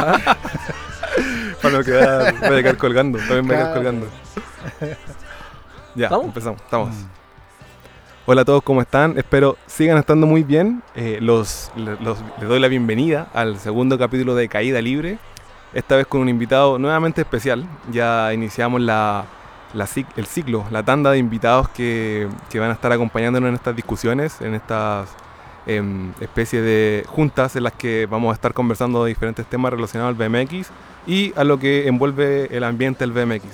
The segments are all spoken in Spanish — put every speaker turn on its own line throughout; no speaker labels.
Para no quedar, voy a quedar colgando, también voy a quedar colgando. Ya,
¿Estamos?
empezamos, estamos.
Mm.
Hola a todos, ¿cómo están? Espero sigan estando muy bien. Eh, los, le- los- les doy la bienvenida al segundo capítulo de Caída Libre. Esta vez con un invitado nuevamente especial. Ya iniciamos la, la el ciclo, la tanda de invitados que, que van a estar acompañándonos en estas discusiones, en estas em, especies de juntas en las que vamos a estar conversando de diferentes temas relacionados al BMX y a lo que envuelve el ambiente del BMX.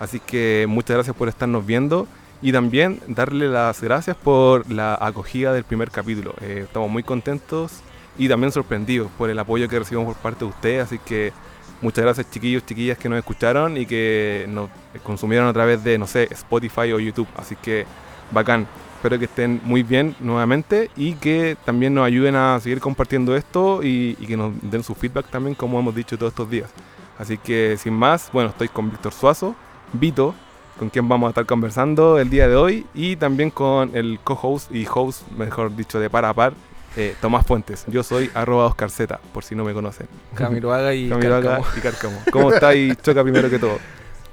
Así que muchas gracias por estarnos viendo y también darle las gracias por la acogida del primer capítulo. Eh, estamos muy contentos y también sorprendidos por el apoyo que recibimos por parte de ustedes. Así que muchas gracias chiquillos, chiquillas que nos escucharon y que nos consumieron a través de, no sé, Spotify o YouTube. Así que bacán. Espero que estén muy bien nuevamente y que también nos ayuden a seguir compartiendo esto y, y que nos den su feedback también, como hemos dicho todos estos días. Así que sin más, bueno, estoy con Víctor Suazo, Vito, con quien vamos a estar conversando el día de hoy, y también con el co-host y host, mejor dicho, de par a par, eh, Tomás Fuentes. Yo soy arroba Oscar Z, por si no me conocen.
Camiroaga y
Camiroaga
Cárcamo.
y Cárcamo. ¿Cómo estáis, Choca, primero que todo?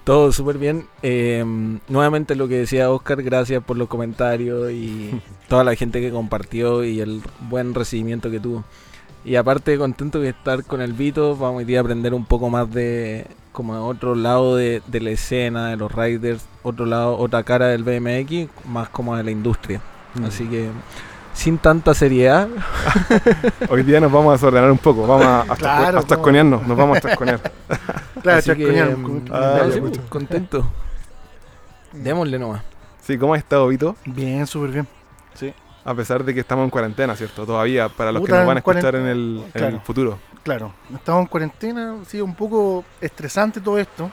Todo súper bien. Eh, nuevamente lo que decía Oscar, gracias por los comentarios y toda la gente que compartió y el buen recibimiento que tuvo. Y aparte contento de estar con el Vito, vamos hoy día a aprender un poco más de como otro lado de, de la escena, de los riders, otro lado, otra cara del BMX, más como de la industria.
Mm.
Así que sin tanta seriedad,
Hoy día nos vamos a desordenar un poco, vamos a, a,
Claro,
a nos vamos a chasconear.
Claro,
así que,
chasconear,
mm,
con-
Ah,
sí, contento. Démosle nomás.
Sí, ¿cómo has estado, Vito?
Bien, súper bien. Sí,
A pesar de que estamos en cuarentena, ¿cierto? Todavía, para los que nos van a escuchar en el, en el
claro.
futuro.
claro. Estamos en cuarentena, ha sido un poco estresante todo esto.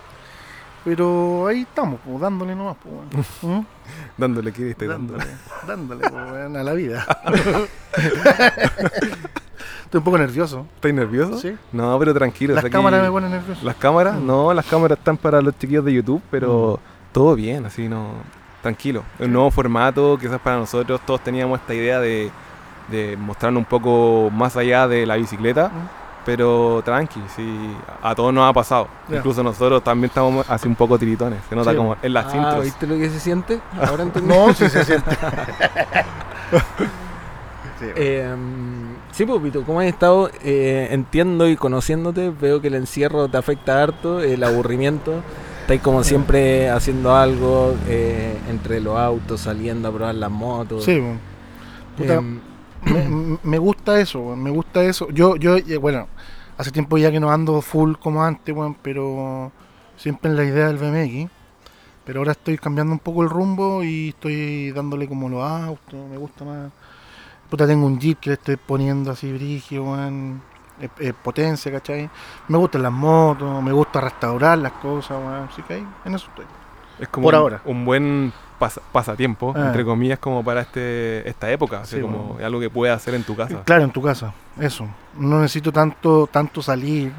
Pero ahí estamos, pues, dándole nomás. Pues, bueno. ¿Mm?
Dándole, ¿qué viste? Dándole.
dándole, pues, bueno, a la vida. Estoy un poco nervioso.
¿Estás nervioso?
¿sí?
No, pero tranquilo.
Las
aquí-
cámaras me ponen nervioso.
¿Las cámaras?
Mm.
No, las cámaras están para los chiquillos de YouTube, pero todo bien, así no. Tranquilo. Un nuevo formato, quizás para nosotros todos teníamos esta idea de, de mostrarnos un poco más allá de la bicicleta,
Mm.
Pero tranqui, sí, a todos nos ha pasado. Incluso nosotros también estamos así un poco tiritones, se nota
Sí.
como en las
Ah,
intros.
¿Viste lo que se siente? Ahora entendí.
No, sí se siente. Sí,
Eh, sí, pues, ¿cómo has estado? Eh, entiendo y conociéndote, veo que el encierro te afecta harto, el aburrimiento. Estáis como siempre haciendo algo eh, entre los autos, saliendo a probar las motos.
sí, bueno. Puta,
Em,
me, me gusta eso, me gusta eso. Yo, yo, eh, bueno, hace tiempo ya que no ando full como antes, weón, pero siempre en la idea del BMX. Pero ahora estoy cambiando un poco el rumbo y estoy dándole como los autos, me gusta más. Puta, tengo un Jeep que le estoy poniendo así brigio, weón, eh, eh, potencia, ¿cachai? Me gustan las motos, me gusta restaurar las cosas, weón, así que ahí, en eso estoy.
Es como
Por
un,
ahora.
un buen pasa- pasatiempo,
Ah.
entre comillas, como para este esta época,
Sí,
como
bueno.
algo que puedas hacer en tu casa.
Claro, en tu casa, eso. No necesito tanto tanto salir.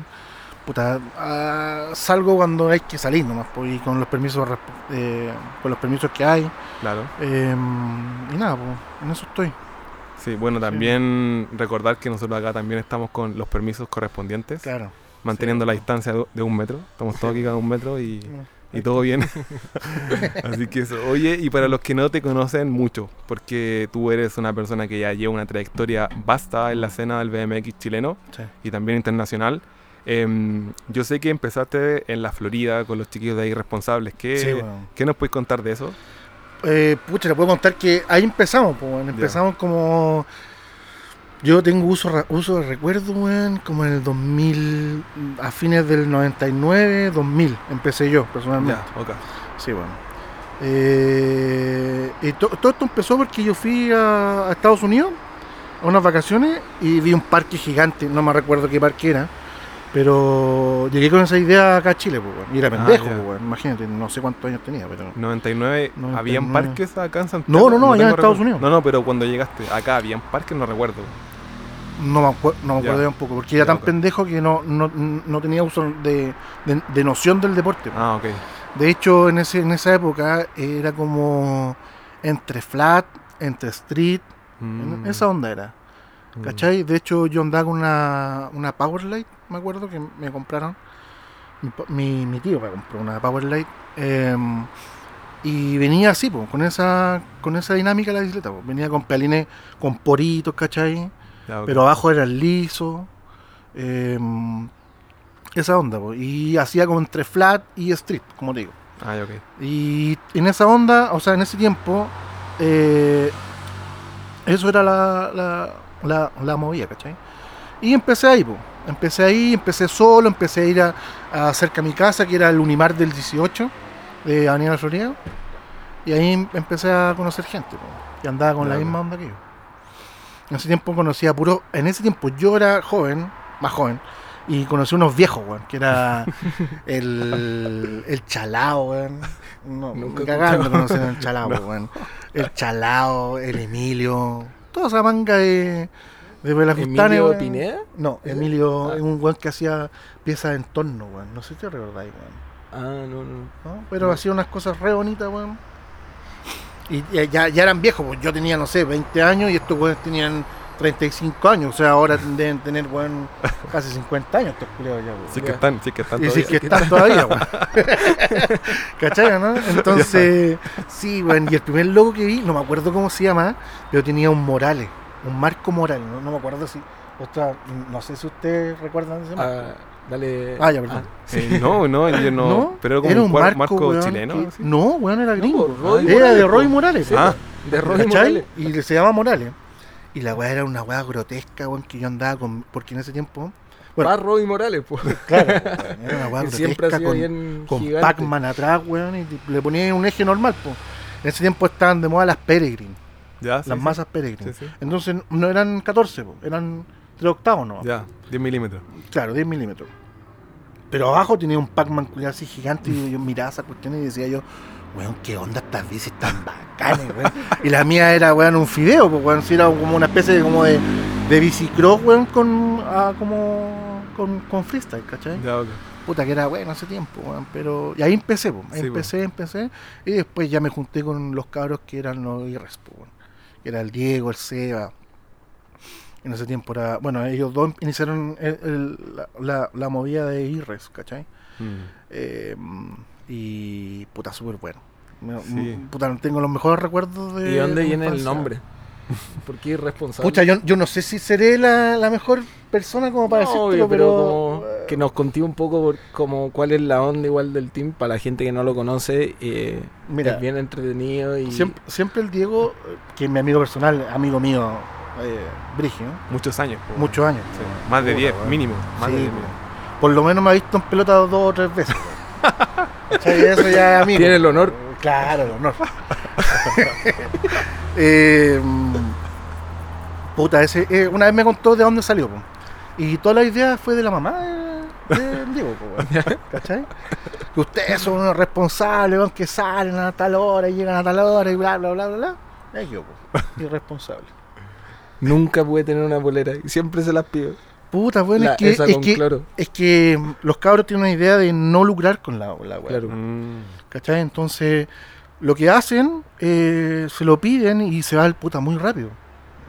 Puta, ah, salgo cuando hay que salir nomás, pues, y con los permisos eh, con los permisos que hay.
Claro.
eh, y nada, pues, en eso estoy.
Sí, bueno, también recordar que nosotros acá también estamos con los permisos correspondientes,
Claro.
manteniendo
sí.
la distancia de- de un metro. Estamos todos aquí cada un metro y, y todo bien. Así que eso. Oye, y para los que no te conocen mucho, porque tú eres una persona que ya lleva una trayectoria vasta en la escena del BMX chileno
Sí.
y también internacional. em, yo sé que empezaste en la Florida con los chiquillos de ahí responsables. ¿Qué,
Sí, bueno.
¿qué nos puedes contar de eso?
Eh, pucha, le puedo contar que ahí empezamos, pues, empezamos como... Yo tengo uso, uso de recuerdo, weón, como en el 2000, a fines del 99, 2000, empecé yo personalmente.
Ya, ok.
Sí, bueno. Eh, y to- todo esto empezó porque yo fui a, a Estados Unidos a unas vacaciones y vi un parque gigante, no me recuerdo qué parque era, pero llegué con esa idea acá a Chile, pues, weón. y era
Ah,
pendejo, pues, weón. imagínate, no sé cuántos años tenía, pero...
99,
99.
¿habían parques acá en Santiago?
No, no, no, allá en Estados
recuerdo.
Unidos.
No, no, pero cuando llegaste acá, ¿habían parques? No recuerdo.
No me, acuer- no me acuerdo ya un poco, porque era tan pendejo que no, no, no tenía uso de, de- de noción del deporte.
Ah, ok.
De hecho, en, ese, en esa época era como entre flat, entre street,
Mm,
esa onda era.
mm.
¿Cachai? De hecho, yo andaba con una, una Powerlight, me acuerdo que me compraron. Mi, mi, mi tío me compró una Powerlight. eh, y venía así, po, con esa con esa dinámica la bicicleta. po. Venía con pealines con poritos, ¿cachai?
Ok.
Pero abajo era liso. eh, esa onda, po. Y hacía como entre flat y street, como te digo.
Ah.
Y en esa onda, o sea, en ese tiempo, eh, eso era la, la, la, la movida, ¿cachai? Y empecé ahí, po. Empecé ahí, empecé solo, empecé a ir a, a cerca a mi casa, que era el Unimar del 18, de Avenida Florida. Y ahí em- empecé a conocer gente, po, que andaba con la misma onda que yo. En ese tiempo conocía puro. En ese tiempo yo era joven, más joven, y conocí unos viejos, weón, que era el, el chalao, weón. No,
Nunca
cagando conocían el chalao, weón. El chalao, el Emilio, toda esa manga de, de Belafustanes,
¿Emilio. Pineda?
No. Emilio
Ah.
es un weón que hacía piezas de entorno, weón. No sé si te recordáis, weón.
Ah, no, no.
¿no? Pero
No.
hacía unas cosas re bonitas, weón. Y ya, ya, eran viejos, pues yo tenía, no sé, 20 años y estos weones tenían 35 años. O sea, ahora deben tener, weón, casi 50 años estos culiados ya, weón.
Sí que están, sí que están
Y sí
todavía.
que están todavía, weón. ¿Cachai, no? Entonces, sí, weón. Y el primer logo que vi, no me acuerdo cómo se llama, pero tenía un Morales, un Marco Morales, no, no me acuerdo si. Otra, no sé si ustedes recuerdan ese Marco.
Ah, dale.
Ah, ya, perdón.
Eh, no, no, yo no.
¿No?
Pero era como
Era
un,
marco,
marco,
weón,
chileno.
que-. No, weón, era gringo.
No, Roy
era
Morales,
de Roy. Morales.
Sí,
Ah.
de Roy
¿cachai?
Morales.
Y se llama Morales. Y la weá era una weá grotesca, weón, que yo andaba con. Porque en ese tiempo. Bueno.
Va Roy Morales, pues.
Claro, era una weá
Que siempre ha
grotesca
sido
con,
bien
con
gigante.
Pac-Man atrás, weón, y le ponía un eje normal, po. En ese tiempo estaban de moda las Peregrine,
Ya, sí,
las
sí.
masas Peregrine.
Sí, sí.
Entonces no eran 14, po, eran 3 octavos, ¿no?
Ya, 10 milímetros.
Claro, 10 milímetros. Pero abajo tenía un Pac-Man así gigante y yo miraba esa cuestión y decía yo, weón, qué onda estas bicis tan bacanas, weón. Y la mía era, weón, un fideo, pues, weón, sí, era como una especie de, como de, de bicicross, weón, con, ah, como, con, con freestyle, ¿cachai?
Ya, ok.
Puta, que era bueno hace tiempo, weón, pero... Y ahí empecé, pues, ahí
Sí,
empecé, empecé, y después ya me junté con los cabros que eran los IRES, pues, weón. Que era el Diego, el Seba. En ese tiempo era... Bueno, ellos dos iniciaron el- el- la, la- la movida de IRES, ¿cachai?
Mm.
Eh, y puta, súper bueno.
Sí.
Puta, tengo los mejores recuerdos de...
¿Y dónde viene el nombre? ¿Por qué irresponsable?
Pucha, yo, yo no sé si seré la, la mejor persona como para
No,
decirlo,
obvio, pero como que nos conté un poco por- como cuál es la onda igual del team para la gente que no lo conoce. eh,
Mira,
es bien entretenido y
Siempre, siempre el Diego, eh, que es mi amigo personal, amigo mío, eh, Brigio,
Muchos años. po.
muchos años.
Sí, Más de
Puta,
10,
weón.
mínimo. Más
Sí,
de 10.
weón. Por lo menos me ha visto en pelota dos o tres veces. Eso ya es amigo.
tiene el honor.
Claro, el honor. Eh, puta, ese, eh, una vez me contó de dónde salió. po. Y toda la idea fue de la mamá de, de Diego. po. ¿Cachai? Que ustedes son unos responsables, weón, que salen a tal hora y llegan a tal hora y bla, bla, bla, bla. bla. Es yo, po, irresponsable.
Nunca pude tener una polera y siempre se las pido.
Puta, bueno,
La-
es que,
esa
es
con
que,
cloro.
es que los cabros tienen una idea de no lucrar con la, la weá.
Claro.
Mm.
¿Cachai? Entonces, lo que hacen, eh, se lo piden y se va el puta muy rápido.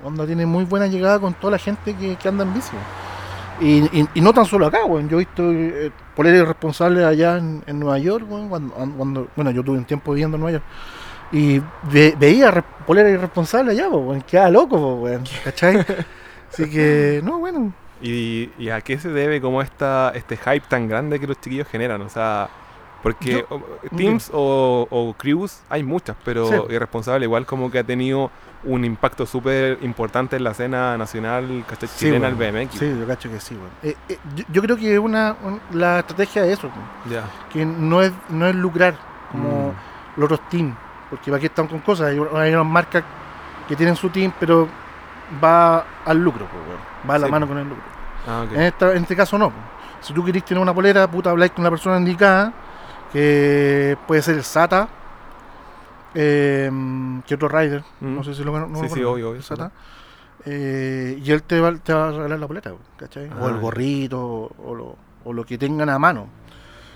Onda tiene muy buena llegada con toda la gente que, que anda en bici. Y, y- y no tan solo acá, weón. Yo he visto eh, poleras irresponsables allá en, en Nueva York, weón, cuando, cuando- bueno, yo tuve un tiempo viviendo en Nueva York. Y ve- veía poleras irresponsables allá, weón. Quedaba loco, weón. ¿Cachai? Así que, no, bueno.
¿Y, y a qué se debe como esta, este hype tan grande que los chiquillos generan? O sea, porque
Yo-
teams o, o crews hay muchas, pero
Sí.
Irresponsable igual como que ha tenido un impacto súper importante en la escena nacional ¿cachai?
Sí,
chilena del BMX.
Sí, yo cacho que sí, weón. Eh, eh, yo, yo creo que una, un- la estrategia de eso.
Ya.
que no es, no es lucrar como
Mm.
los otros teams, porque aquí están con cosas, hay, hay unas marcas que tienen su team, pero va al lucro, pues, va a la
Sí.
mano con el lucro.
Ah.
En, esta- en este caso no. Si tú querés tener una polera, puta, habláis con una persona indicada, que puede ser el SATA, eh, que otro rider,
Mm.
no sé si lo no
Sí, sí, obvio, obvio,
el SATA. Eh, y él te va, te va a regalar la polera, ¿cachai? o
Ah,
el
ya.
gorrito, o lo, o lo que tengan a mano.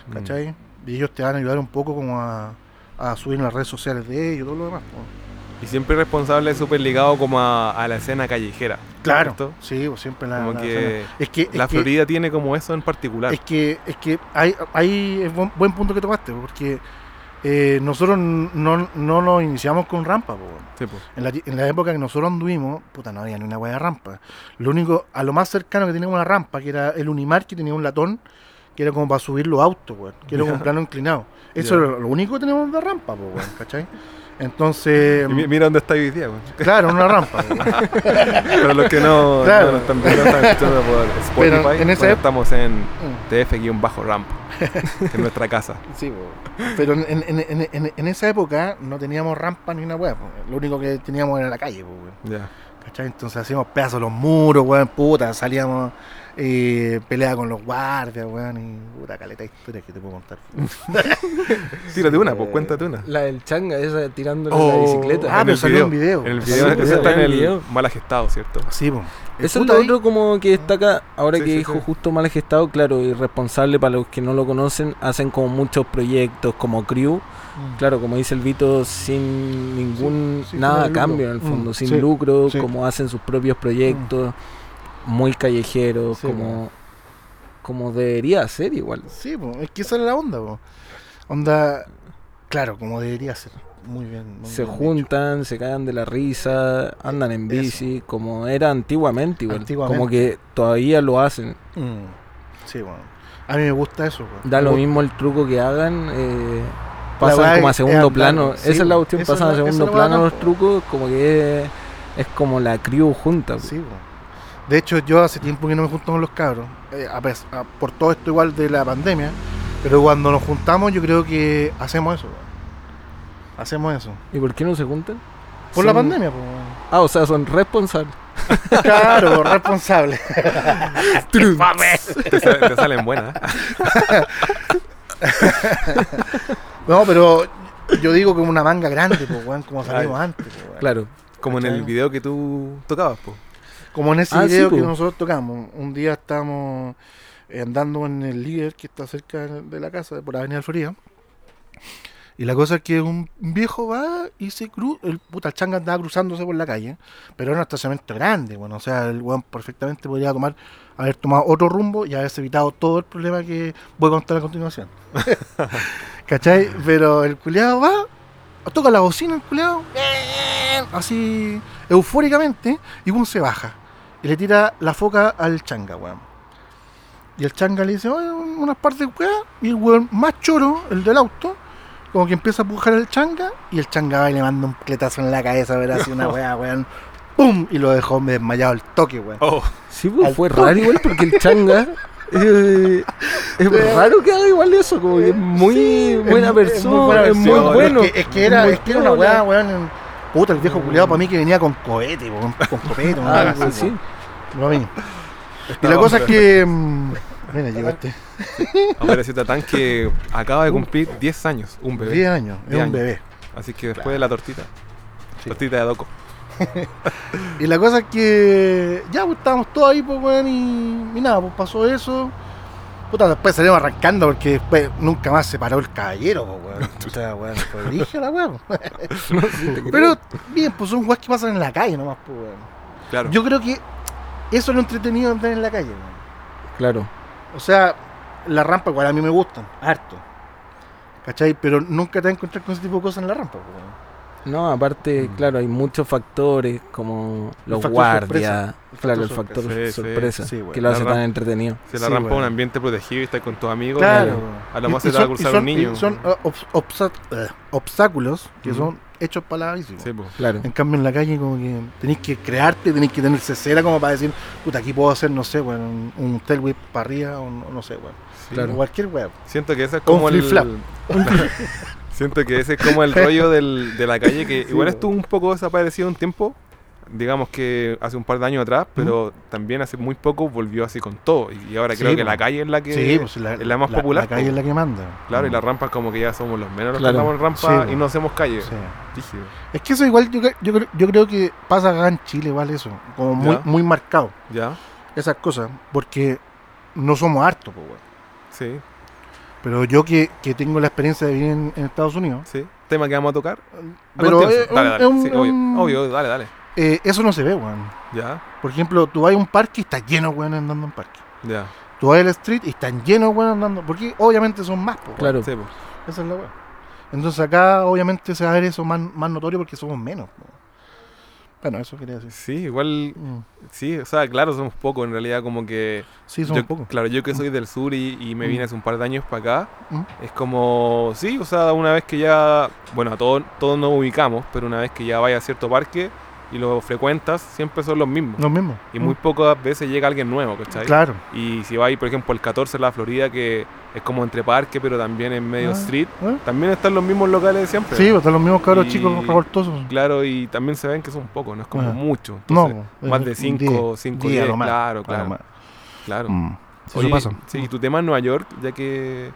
Mm.
¿cachai? Y ellos te van a ayudar un poco como a, a subir en las redes sociales de ellos, todo lo demás.
Y siempre responsable súper ligado como a, a la escena callejera.
Claro.
¿cierto?
Sí, siempre la.
Como
la-
que
es que, es
La
que-
Florida tiene como eso en particular.
Es que, es que hay, hay es buen, buen punto que tomaste, porque eh, nosotros no, no nos iniciamos con rampa, po, weón.
Sí, po.
en, la, en la época que nosotros anduvimos, puta, no había ni una hueá de rampa. Lo único, a lo más cercano que teníamos una rampa, que era el Unimar, que tenía un latón, que era como para subir los autos, weón, que era como un plano inclinado. Eso era lo único que teníamos de rampa, po, weón, ¿cachai? Entonces,
Y mira dónde está hoy día, weón.
claro, una rampa.
Para los que no,
Claro.
no están viendo, están escuchando por
Pero
Spotify,
en esa
bueno, estamos en
Mm.
TF-ramp, que es nuestra casa.
Sí, pero en, en- en- en- en esa época no teníamos rampa ni una hueá. po. Lo único que teníamos era la calle, weón.
Ya.
¿cachai? Entonces hacíamos pedazos los muros, weón, puta, salíamos eh, pelea con los guardias, weón, y puta caleta de historias que te puedo contar.
Tírate una, pues cuéntate una.
La del changa, esa tirando
Oh.
la bicicleta.
Ah,
En
pero salió un video.
En el video, ese
video.
está en
el video.
mal gestado, ¿cierto?
Sí, po. El
Eso es lo
ahí-
otro como que está acá, ahora
Sí,
que
sí,
dijo
sí.
justo mal gestado, claro, irresponsable para los que no lo conocen, hacen como muchos proyectos como crew,
Mm.
claro, como dice el Vito, sin ningún,
Sí, sí,
nada a cambio en el fondo,
Mm,
sin
sí,
lucro,
sí.
como hacen sus propios proyectos, muy callejeros,
Sí,
como, como debería ser igual.
Sí, po, es que esa es la onda, po. Onda, claro, como debería ser. Muy bien. muy
Se
bien
juntan, se cagan de la risa, andan en
Eso.
bici, como era antiguamente igual,
Antiguamente.
como que todavía lo hacen.
Mm. Sí, bueno. A mí me gusta eso.
Da
Me
lo mismo el truco que hagan. eh, pasan como a segundo plano.
sí,
esa es la cuestión, pasan a segundo
la
plano los trucos, como que es, es como la crew junta.
Sí. De hecho, yo hace tiempo que no me junto con los cabros, eh, a a- por todo esto igual de la pandemia, pero cuando nos juntamos yo creo que hacemos eso. weón. Hacemos eso.
¿Y por qué no se juntan?
Por la pandemia, pues.
Ah, o sea, son responsables.
Claro, responsable.
Te, te salen buenas. ¿eh?
No, pero yo digo como una manga grande, pues, weón, como salimos antes, pues, weón.
Claro.
Como en el video que tú tocabas, pues.
Como en ese
Ah, sí,
video que nosotros tocamos. Un día estábamos eh, andando en el líder que está cerca de la casa, por Avenida Florida. Y la cosa es que un viejo va y se cruza, el puta el changa andaba cruzándose por la calle, pero era un estacionamiento grande, bueno, o sea, el weón perfectamente podría tomar, haber tomado otro rumbo y haberse evitado todo el problema que voy a contar a continuación. ¿Cachai? Pero el culiado va, toca la bocina el culiado, así eufóricamente, y uno se baja y le tira la foca al changa, weón. Y el changa le dice, oye, unas partes de weá, y el weón más choro, el del auto, como que empieza a empujar al changa, y el changa va y le manda un cletazo en la cabeza, ver así una weá, weón. ¡Pum! Y lo dejó desmayado al toque, weón.
Oh,
Sí, pues fue
toque.
raro igual porque el changa. eh, es raro que haga igual eso, como que es muy
Sí,
buena
es-
persona, es muy,
versión,
bueno.
Es que, es que era,
muy
es que era una weá, weón. Puta, el viejo culiado para mí que venía con cohete, weón, con copete, una
Ah,
así,
sí.
weón. Para mí. Y la cosa es que. mm, Mira, llegaste.
Ahora ese tatán que acaba de cumplir 10 años, un bebé.
10 años, es
10
un bebé.
Así que después de la tortita.
Sí.
Tortita de Doco.
Y la cosa es que ya pues estábamos todos ahí, pues weón, y, y nada, pues pasó eso. Puta, después salimos arrancando porque después nunca más se paró el caballero, weón. O sea, weón, fue brígida la weón. Pero bien, pues son weas que pasan en la calle nomás, pues weón.
Claro.
Yo creo que eso es lo entretenido de andar en la calle, weón.
Claro.
O sea, las rampas igual a mí me gustan, harto. ¿Cachai? Pero nunca te vas a encontrar con ese tipo de cosas en la rampa, pues, weón.
No, aparte,
Mm.
claro, hay muchos factores como los
factor
guardias, claro, el
factor
sorpresa. Sí, sí.
bueno.
que lo hace tan entretenido.
Si la
Sí,
rampa es un ambiente protegido y estás con tus amigos,
Claro.
a lo más se te va a cruzar
son-
un niño.
y Son uh, obs- obsa- eh, obstáculos que son hechos para la bici.
Sí.
Claro.
En cambio en la calle como que tenéis que crearte, tenéis que tener cera como para decir, puta, aquí puedo hacer, no sé, bueno, un, un tail whip para arriba o no, no sé, bueno.
Sí.
Claro.
Cualquier weón.
Siento que ese es
un
como el. Siento que ese es como el rollo del, de la calle que
Sí,
igual estuvo un poco desaparecido un tiempo. Digamos que hace un par de años atrás, pero también hace muy poco volvió así con todo. Y ahora
Sí,
creo que la calle es la que.
sí, pues
es la más popular,
La calle es la que manda.
Claro, y
Mm.
las rampas como que ya somos los menos los
Claro.
que andamos en rampa
Sí,
y no hacemos calle.
Es que eso igual yo, yo, cre- yo creo que pasa acá en Chile igual eso, como muy,
Ya.
muy marcado,
¿Ya?
esas cosas, porque no somos hartos, pues.
Sí,
Pero yo que, que tengo la experiencia de vivir en, en Estados Unidos,
sí. tema que vamos a tocar? A
Pero
dale, dale.
un-
Sí, obvio,
un-
obvio, dale, dale.
Eh, eso no se ve, weón.
Ya,
Por ejemplo, tú vas a un parque y está lleno, weón, andando en parque.
ya.
Tú vas al street y están llenos, weón, andando. Porque obviamente son más, po, weón.
Claro.
Sí, pues.
Esa es la weón. Entonces acá obviamente se va a ver eso más, más notorio porque somos menos. po. Bueno, eso quería decir.
Sí, igual,
Mm.
sí, o sea, claro, somos pocos en realidad, como que...
Sí, somos
yo-
pocos.
Claro, yo que soy del sur y, y me vine
Mm.
hace un par de años para acá,
Mm.
es como, sí, o sea, una vez que ya, bueno, a todos, todos nos ubicamos, pero una vez que ya vayas a cierto parque y lo frecuentas, siempre son los mismos.
Los mismos.
Y muy
Mm.
pocas veces llega alguien nuevo, ¿cachai?
Claro.
Y si vais, por ejemplo, el 14 en la Florida, que es como entre parque, pero también en medio
Ah,
street,
¿eh?
también están los mismos locales de siempre.
Sí, pues están los mismos cabros
Y-
chicos revoltosos.
Claro, y también se ven que son pocos, no es como
Ah.
mucho.
No,
Entonces,
pues,
más de
un
5,
diez,
5,
diez
10,
nomás,
claro, claro,
más.
claro.
Mm. Sí,
Oye,
eso pasa.
Sí, y tu tema en Nueva York, ya que,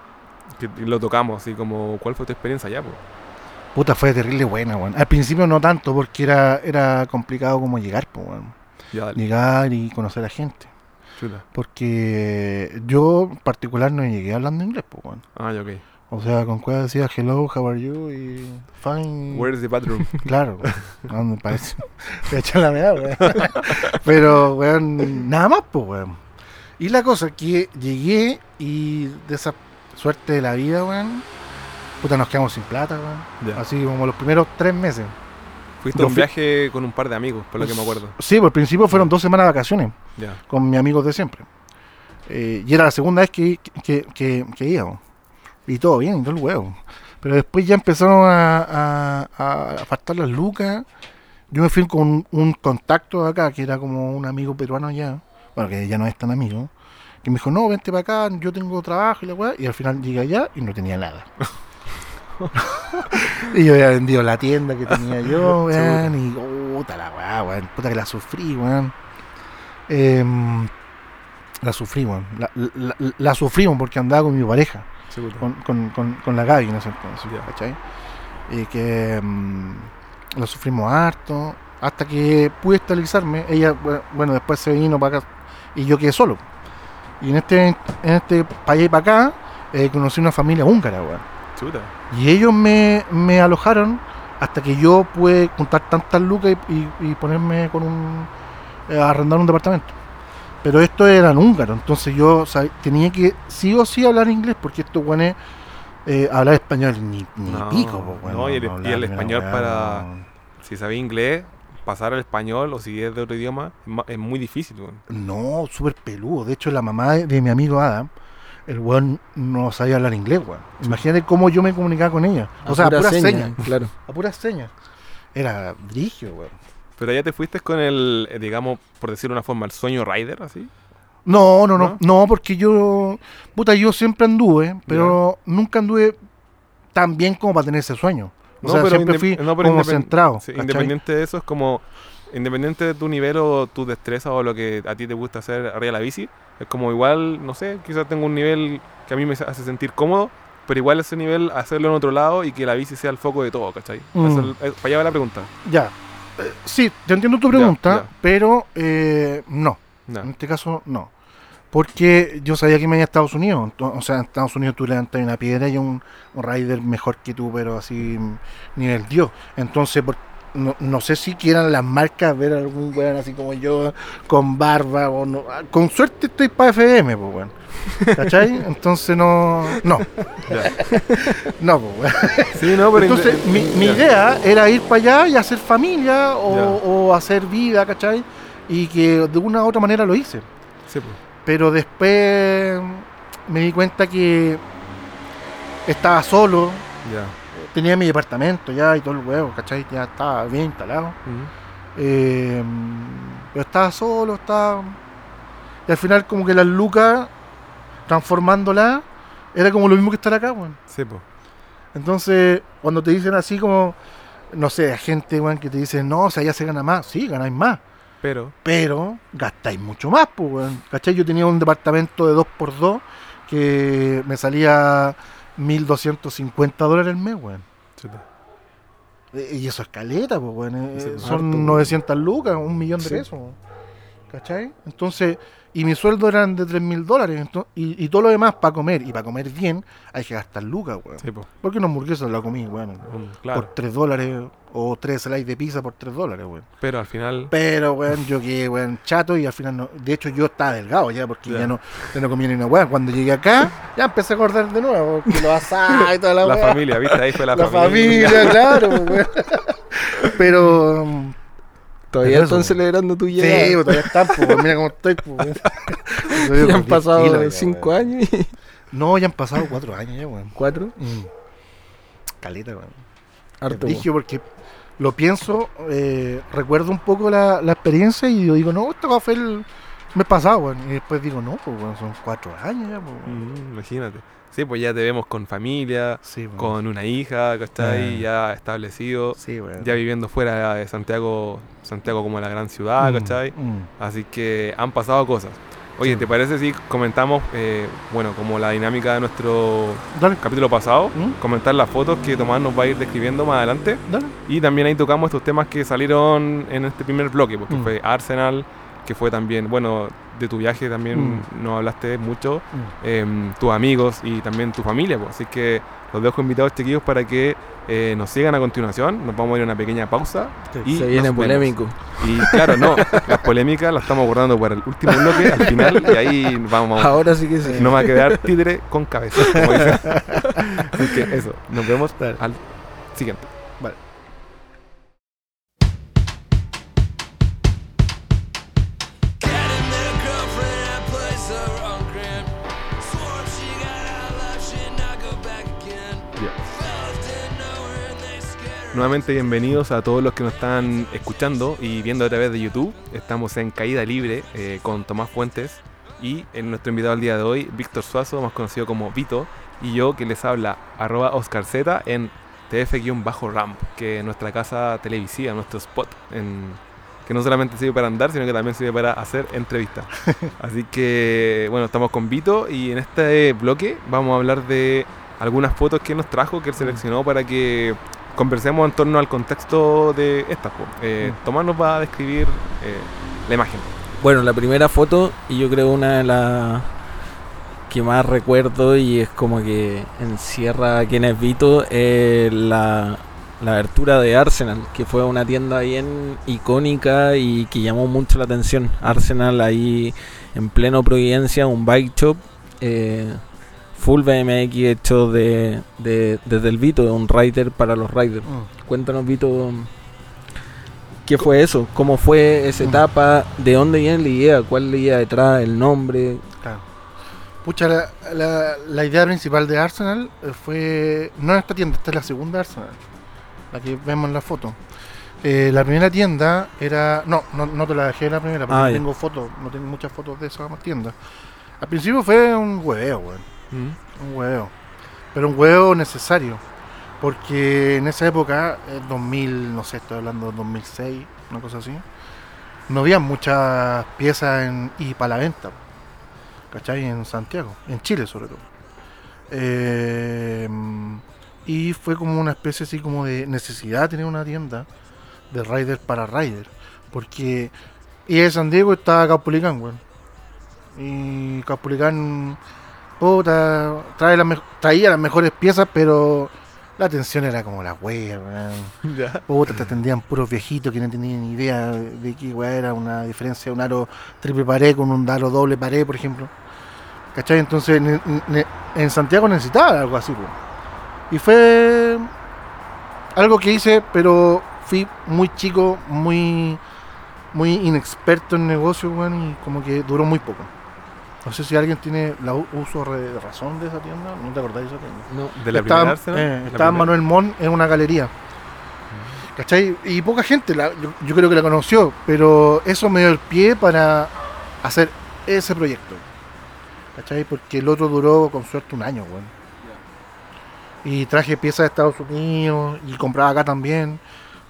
que lo tocamos, así como, ¿cuál fue tu experiencia allá? po?
Puta, fue terrible buena, weón. Al principio no tanto, porque era, era complicado como llegar, pues, weón. Llegar y conocer a gente.
chuta.
Porque yo en particular no llegué hablando inglés, pues, weón.
Ah, ya, ok.
O sea, con cuál decía hello, how are you y fine.
Where's the bathroom?
Claro, no me parece. A echar la meada, weón. Pero, weón, nada más, pues, weón. Y la cosa es que llegué y de esa suerte de la vida, weón, puta, nos quedamos sin plata, weón.
Ya.
Así como los primeros tres meses.
Fuiste a un viaje con un par de amigos, por lo que me acuerdo.
Sí, por el principio fueron dos semanas de vacaciones
Ya.
con mis amigos de siempre. Eh, y era la segunda vez que, que, que, que íbamos. Y todo bien, y todo el huevo. Pero después ya empezaron a, a, a faltar las lucas. Yo me fui con un contacto de acá, que era como un amigo peruano allá. Bueno, que ya no es tan amigo. Que me dijo, no, vente para acá, yo tengo trabajo y la weá. Y al final llegué allá y no tenía nada. y yo había vendido la tienda que tenía yo, weón. Y puta la weá, weón. Puta que la sufrí, weón. Em, la sufrí, weón. La, la, la- la sufrí, weón, porque andaba con mi pareja, con, con, con, con la Gaby entonces,
Ya.
¿cachai? Y que em, la sufrimos harto, hasta que pude estabilizarme. Ella, bu- bueno, después se vino para acá y yo quedé solo. Y en este, en este y para acá, eh, conocí una familia húngara, weón.
Chuta.
Y ellos me, me alojaron hasta que yo pude juntar tantas lucas y, y- y ponerme con un. eh, a arrendar un departamento. Pero esto eran húngaros, entonces yo tenía que sí o sí hablar inglés, porque estos guanes eh, hablar español ni, ni
No,
pico, po, weón,
no, y el-
hablar
español para-
no.
Si sabes inglés, pasar al español o si es de otro idioma es muy difícil.
No, súper peludo. De hecho, la mamá de, de mi amigo Adam, el weón no sabía hablar inglés, weón. Imagínate cómo yo me comunicaba con ella. O sea, a
pura
puras
seña,
señas.
Claro.
A puras señas. Era brigio, weón.
Pero ya te fuiste con el, eh, digamos, por decirlo de una forma, el sueño rider, así.
No, no,
¿No?
no, no, porque yo, puta, yo siempre anduve, pero nunca anduve tan bien como para tener ese sueño. O sea, siempre
inde-
fui
no, pero
como centrado.
independiente de eso, es como, independiente de tu nivel o tu destreza o lo que a ti te gusta hacer arriba de la bici, es como igual, no sé, quizás tengo un nivel que a mí me hace sentir cómodo, pero igual ese nivel hacerlo en otro lado y que la bici sea el foco de todo, ¿cachai?
Mm.
Esa es el- eh, para allá va la pregunta.
Ya. Eh, sí, te entiendo tu pregunta,
ya.
pero eh, no.
No.
En este caso, no. Porque yo sabía que me iba a Estados Unidos. O sea, en Estados Unidos tú levantas una piedra y un, un rider mejor que tú, pero así mm, nivel Dios. Entonces, por- no, no sé si quieran las marcas ver algún weón así como yo, con barba o no. Ah, Con suerte estoy para FM, pues weón. ¿Cachai? Entonces no. No.
Ya.
No, pues weón.
Sí, no, pero
Entonces, mi, idea era ir para allá y hacer familia o, o hacer vida, ¿cachai? Y que de una u otra manera lo hice.
Sí, pues.
Pero después me di cuenta que estaba solo,
Ya.
Tenía mi departamento ya y todo el huevo, ¿cachai? Ya estaba bien instalado. Eh, pero estaba solo, estaba... Y al final como que las lucas, transformándolas, era como lo mismo que estar acá, weón.
Sí, pues.
Entonces, cuando te dicen así como, no sé, gente, weón, que te dicen, no, o sea, ya se gana más, sí, ganáis más.
Pero,
pero gastáis mucho más, pues, weón. ¿Cachai? Yo tenía un departamento de 2x2 que me salía 1.250 dólares al mes, weón.
chuta.
E- Y eso es caleta, pues, weón. Eh, Son
harto,
900 lucas, un millón de
Sí.
pesos. ¿Cachai? Entonces, y mi sueldo eran de 3 mil dólares. Y, y todo lo demás para comer. Y para comer bien, hay que gastar lucas, weón.
Sí, po.
Porque una hamburguesa la comí, weón.
Claro.
Por 3 dólares. O 3 slices de pizza por 3 dólares, weón.
Pero al final.
Pero, weón, yo quedé, weón, chato y al final no. De hecho, yo estaba delgado ya, porque
Ya.
ya, no, ya no comía ni una weón. Cuando llegué acá, ya empecé a acordar de nuevo. Que los asados y toda la,
La familia, ¿viste? Ahí fue la,
La familia, claro, weón. Pero.
Todavía están celebrando tu
Sí,
llegada.
pues, todavía están, pues, mira cómo estoy, pues,
ya han pasado
10 kilos, ya,
5
weón.
años y
No, ya han pasado 4 años ya, weón.
4.
Mm. Caleta, weón.
Harto.
Dije porque lo pienso, eh, recuerdo un poco la, la experiencia y yo digo, no, esto fue el mes pasado, weón. Y después digo, no, pues, weón, son 4 años ya, weón.
Mm, imagínate. Sí, pues ya te vemos con familia,
Sí, weón.
con una hija, ¿cachai?
Eh.
Ya establecido,
Sí, weón.
ya viviendo fuera de Santiago, Santiago como la gran ciudad,
Mm,
¿cachai?
mm.
Así que han pasado cosas. Oye, ¿te parece si comentamos, eh, bueno, como la dinámica de nuestro
Dale,
capítulo pasado?
¿Mm?
Comentar las fotos que Tomás nos va a ir describiendo más adelante.
dale.
Y también ahí tocamos estos temas que salieron en este primer bloque, porque
Mm.
fue Arsenal, que fue también, bueno, de tu viaje también
Mm.
nos hablaste mucho,
Mm.
em, tus amigos y también tu familia. pues. Así que los dejo invitados, chiquillos, para que eh, nos sigan a continuación. Nos vamos a ir a una pequeña pausa. Y
Se viene polémico.
Y claro, no, las polémicas las estamos guardando para el último bloque, al final, y ahí vamos.
Ahora sí que sí.
No va a quedar títere con cabeza, como. Así que eso, nos vemos
Dale.
al siguiente. Nuevamente bienvenidos a todos los que nos están escuchando y viendo a través de YouTube. Estamos en Caída Libre eh, con Tomás Fuentes y en nuestro invitado al día de hoy, Víctor Suazo, más conocido como Vito, y yo que les habla, arroba Oscar Z en TF-Ramp, que es nuestra casa televisiva, nuestro spot, en- que no solamente sirve para andar, sino que también sirve para hacer entrevistas. Así que, bueno, estamos con Vito y en este bloque vamos a hablar de algunas fotos que él nos trajo, que él seleccionó para que conversemos en torno al contexto de estas. Eh,
Mm.
Tomás nos va a describir eh, la imagen.
Bueno, la primera foto, y yo creo una de las que más recuerdo y es como que encierra a quien es Vito, es la, la abertura de Arsenal, que fue una tienda bien icónica y que llamó mucho la atención. Arsenal ahí en pleno Providencia, un bike shop. eh, Full BMX hecho de, de- desde el Vito, un rider para los riders.
Mm.
Cuéntanos, Vito, ¿qué fue eso? ¿Cómo fue esa
Mm.
etapa? ¿De dónde viene la idea? ¿Cuál es la idea detrás? ¿El nombre?
Claro. Pucha, la, la- la idea principal de Arsenal eh, fue. No en esta tienda, esta es la segunda Arsenal. La que vemos en la foto. Eh, la primera tienda era. No, no, no te la dejé la primera, porque
Ah,
no tengo fotos, no tengo muchas fotos de esa tienda. Al principio fue un hueveo, weón. Un hueveo. Pero un hueveo necesario. Porque en esa época, eh, 2000, no sé, estoy hablando de 2006, una cosa así, no había muchas piezas en, y para la venta. ¿Cachai? En Santiago, en Chile sobre todo. Eh, y fue como una especie así como de necesidad tener una tienda de rider para rider. Porque y de San Diego estaba Caupolicán, weón. Y Caupolicán puta, trae las me- traía las mejores piezas, pero la atención era como la wea. Puta, te atendían puros viejitos que no tenían ni idea de qué weá era una diferencia de un aro triple pared con un aro doble pared, por ejemplo. ¿Cachai? Entonces ne- ne- en Santiago necesitaba algo así, po. Y fue algo que hice, pero fui muy chico, muy muy inexperto en negocio, weón, y como que duró muy poco. No sé si alguien tiene la uso de razón de esa tienda, ¿no te acordáis de esa tienda?
No.
De la
estaba,
primera Arsenal,
eh,
la
estaba
primera.
Manuel Mon en una galería. ¿Cachai? Y poca gente, la- yo, yo creo que la conoció, pero eso me dio el pie para hacer ese proyecto. ¿Cachai? Porque el otro duró con suerte un año, weón. Y traje piezas de Estados Unidos y compraba acá también.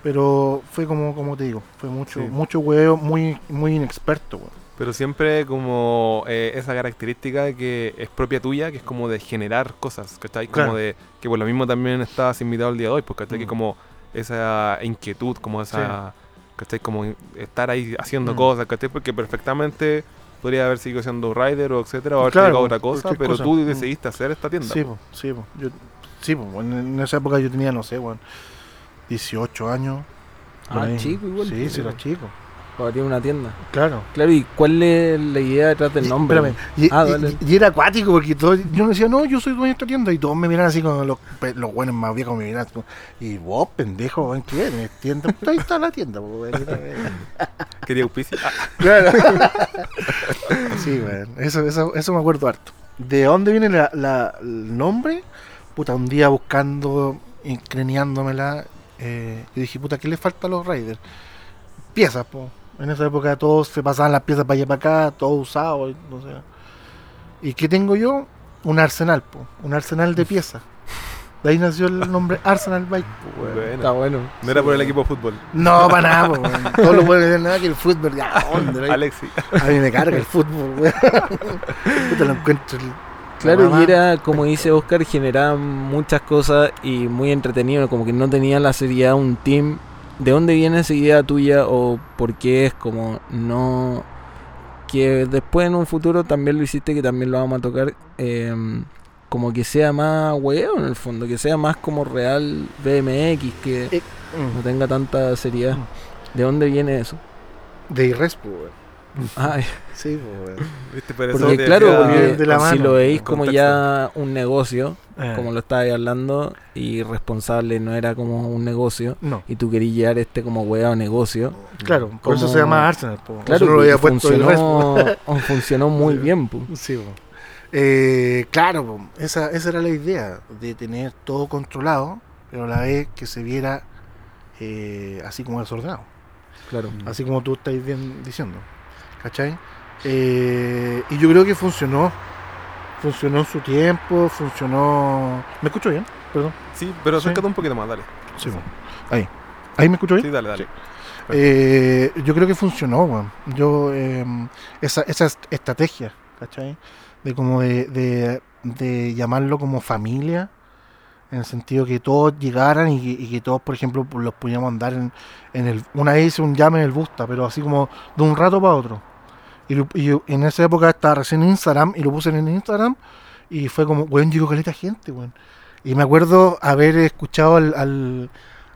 Pero fue como, como te digo, fue mucho,
Sí.
mucho huevo, muy, muy inexperto, weón.
Pero siempre como eh, esa característica que es propia tuya, que es como de generar cosas, ¿cachai? Como
Claro.
de que por lo mismo también estás invitado el día de hoy, porque ¿cachai? Que
Mm.
como esa inquietud, como esa, ¿cachai? Como estar ahí haciendo
Mm.
cosas, ¿cachai? Porque perfectamente podría haber seguido siendo rider o etcétera, o haber
Claro,
otra cosa, pero
cosa.
tú
Mm.
decidiste hacer esta tienda.
Sí, po, sí, po. Yo, sí, po, en, esa época yo tenía, no sé, weón, 18 años.
Ah,
ahí.
chico igual.
Sí, sí, era chico.
Para abrir una tienda.
Claro.
Claro, ¿y cuál es la idea detrás del
Y-
nombre?
espérame, y,
Ah,
y-
dale.
y era acuático porque todo, yo me decía, no, yo soy dueño de esta tienda. Y todos me miran así con los, los buenos más viejos me miran. como, Y vos, pendejo, ¿qué eres? Tienda. Puta, Ahí está la tienda, weón.
Quería auspicio. Ah,
Claro. sí, weón. Eso, eso, eso me acuerdo harto. ¿De dónde viene la, la- el nombre? Puta, un día buscando, y craneándomela, eh, yo dije, puta, ¿qué le falta a los Raiders? Piezas, po. En esa época todos se pasaban las piezas para allá para acá, todo usado, y no sé. ¿Y qué tengo yo? Un arsenal, po. Un arsenal de piezas. De ahí nació el nombre Arsenal Bike, po,
bueno.
Está bueno.
No era por el equipo de fútbol.
No, para nada, po, weón. Todos los buenos dicen nada que el fútbol, ya, ¿dónde?
Alexi.
A mí me carga el fútbol, weón. Puta, lo encuentro. el-
Claro,
mamá.
y era, como dice Oscar, generaba muchas cosas y muy entretenido, como que no tenía la seriedad un team. ¿De dónde viene esa idea tuya o por qué es como no... Que después en un futuro también lo hiciste, que también lo vamos a tocar, em, como que sea más huevo en el fondo, que sea más como real BMX, que
Eh,
no
mm,
tenga tanta seriedad. ¿De dónde viene eso?
De Irrespo, weón.
Ay,
Sí, po, weón.
¿Viste? Por eso
porque
te
claro,
decía-
porque
de la
si lo veis como
contexto.
ya un negocio,
Eh,
como lo estabas hablando, y responsable no era como un negocio,
No,
y tú querías llevar este como weá negocio,
claro, por eso se llama Arsenal, po.
claro,
Eso no lo había
funcionó, funcionó muy bien.
Sí, po. Eh, claro, po, esa, esa era la idea, de tener todo controlado, pero a la vez que se viera eh, así como desordenado.
Claro.
así como tú estás diciendo. ¿Cachai? Eh, y yo creo que funcionó. Funcionó en su tiempo, funcionó. ¿Me escucho bien? Perdón.
Sí, pero
Sí.
acércate un poquito más, dale.
Sí, bueno. Ahí. ¿Ahí me escucho bien?
Sí, dale, dale.
Eh, yo creo que funcionó, weón. Yo, eh, esa, esa est- estrategia, ¿cachai? De como de, de, de llamarlo como familia, en el sentido que todos llegaran y, que- y que todos, por ejemplo, los pudiéramos andar en, en el... Una vez hice un llame en el Busta, pero así como de un rato para otro. Y, lo- y yo en esa época estaba recién en Instagram y lo puse en Instagram y fue como, weón, llegó caleta gente, weón. Y me acuerdo haber escuchado al, al,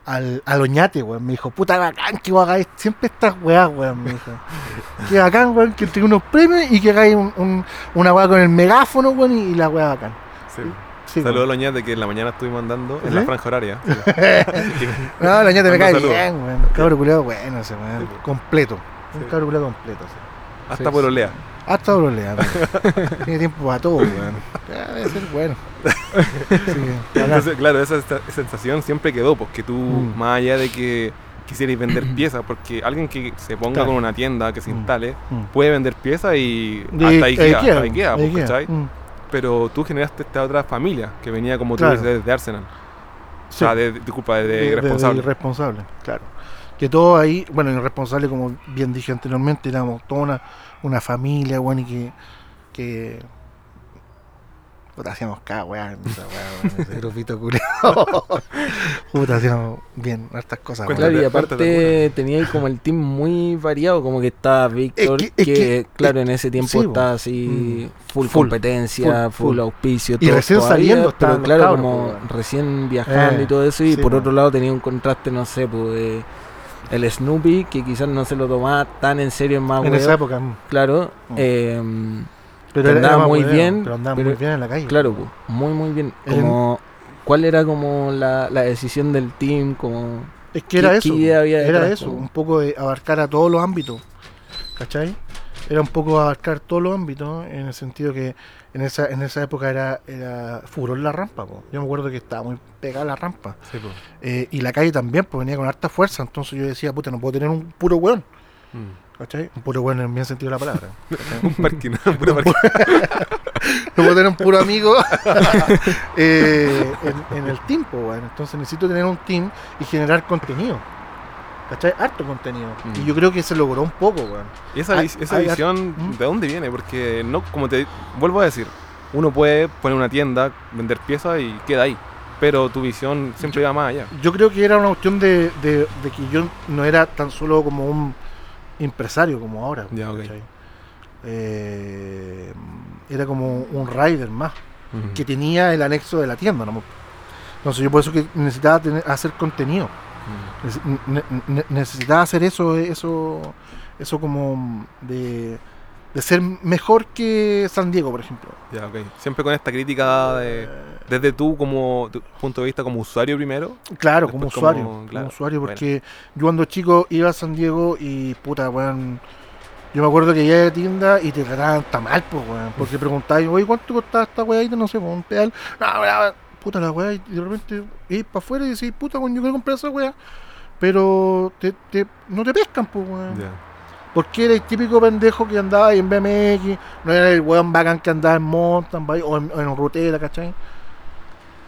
al, al Oñate, weón. Me dijo, puta bacán que vos hagáis siempre estas weas, weón. Me dijo, que bacán, weón, que tenga unos premios y que hagáis un, un- una wea con el megáfono, weón, y, y la wea bacán.
Sí.
Sí,
Saludos a. Loñate que en la mañana estuvimos andando en
¿Sí?
la franja horaria.
No, el Oñate me cae bien, weón. Cabro culiado, bueno ese, weón.
Sí, po.
completo. Un
Sí.
cabro culiado completo, sí.
Hasta
Sí,
por
sí.
olea.
Hasta Brolea, Tiene tiempo para todo, weón. Debe ser bueno. Sí, bacán.
Entonces, claro, esa, sensación siempre quedó, porque tú,
Mm.
más allá de que quisierais vender piezas, porque alguien que se ponga
Claro.
con una tienda, que se
Mm.
instale,
Mm.
puede vender piezas y hasta ahí queda,
queda,
hasta ahí pues. ¿cachai?
Mm.
Pero tú generaste esta otra familia, que venía como
Claro.
tú dices, de Arsenal. O
Sí.
sea, de, disculpa, de,
de- de-
irresponsable.
de irresponsable, claro. Que todo ahí, bueno, irresponsable, como bien dije anteriormente, éramos toda una, una familia, bueno, y que. que puta, hacíamos cada weá grupito culiao. Puta, hacíamos bien, hartas cosas.
Claro, y aparte tenía ahí como el team muy variado, como que estaba Víctor,
Es
que,
que- es que-
claro, en ese tiempo
sí,
estaba así full,
Full,
competencia,
full,
full, auspicio,
Y
todo
recién
todavía,
saliendo
pero claro,
cabros,
como recién viajando
Eh,
y todo eso, y
sí,
por
po.
otro lado tenía un contraste, no sé, pues de el Snoopy, que quizás no se lo tomaba tan en serio en más
En esa época, mm.
claro,
Mm.
eh,
pero
andaba muy bien,
Pero andaba
pero-
muy bien en la calle.
claro, pues, muy muy bien. Como, ¿Cuál era como la, la decisión del team? Como,
Es que era
¿Qué-
eso. era
detrás,
eso, un poco de abarcar a todos los ámbitos. ¿Cachai? Era un poco abarcar todos los ámbitos, en el sentido que en esa, en esa época era, era furor la rampa. po. Yo me acuerdo que estaba muy pegada la rampa.
Sí.
Eh, y la calle también, pues venía con harta fuerza. Entonces yo decía, puta, no puedo tener un puro weón.
Mm.
¿Cachai? Un puro weón en el bien sentido de la palabra.
Un parking, puro parking.
no puedo tener un puro amigo eh, en, en el team. Entonces necesito tener un team y generar contenido. ¿Cachai? Harto contenido.
Mm.
Y yo creo que se logró un poco, weón.
¿Y esa,
Hay-
esa
hay-
visión
¿Mm?
de dónde viene? Porque no, como te vuelvo a decir, uno puede poner una tienda, vender piezas y queda ahí. pero tu visión siempre iba más allá.
Yo creo que era una cuestión de, de- de que yo no era tan solo como un empresario como ahora.
Ya, ok.
¿cachai? Eh, era como un rider más, que tenía el anexo de la tienda. ¿no? Entonces yo por eso que necesitaba tener- hacer contenido. Ne- ne- necesitaba hacer eso, eso, eso como de, de ser mejor que San Diego, por ejemplo.
Ya. Siempre con esta crítica de, desde tú como tu punto de vista como usuario primero.
Claro, como usuario.
como-
usuario,
bueno.
porque yo cuando chico iba a San Diego y puta, weón. Yo me acuerdo que llegué a la tienda y te trataban tan mal, pues, weón. Porque preguntabas, oye, ¿cuánto costaba esta weá? No sé, un pedal. No, weón, puta la weá. Y de repente ir para afuera y decís, puta, weón, yo quiero comprar esa weá. Pero te, te, no te pescan, pues, weón. Porque era el típico pendejo que andaba ahí en BMX, no era el weón bacán que andaba en mountain bike o en, o en rutera, ¿cachai?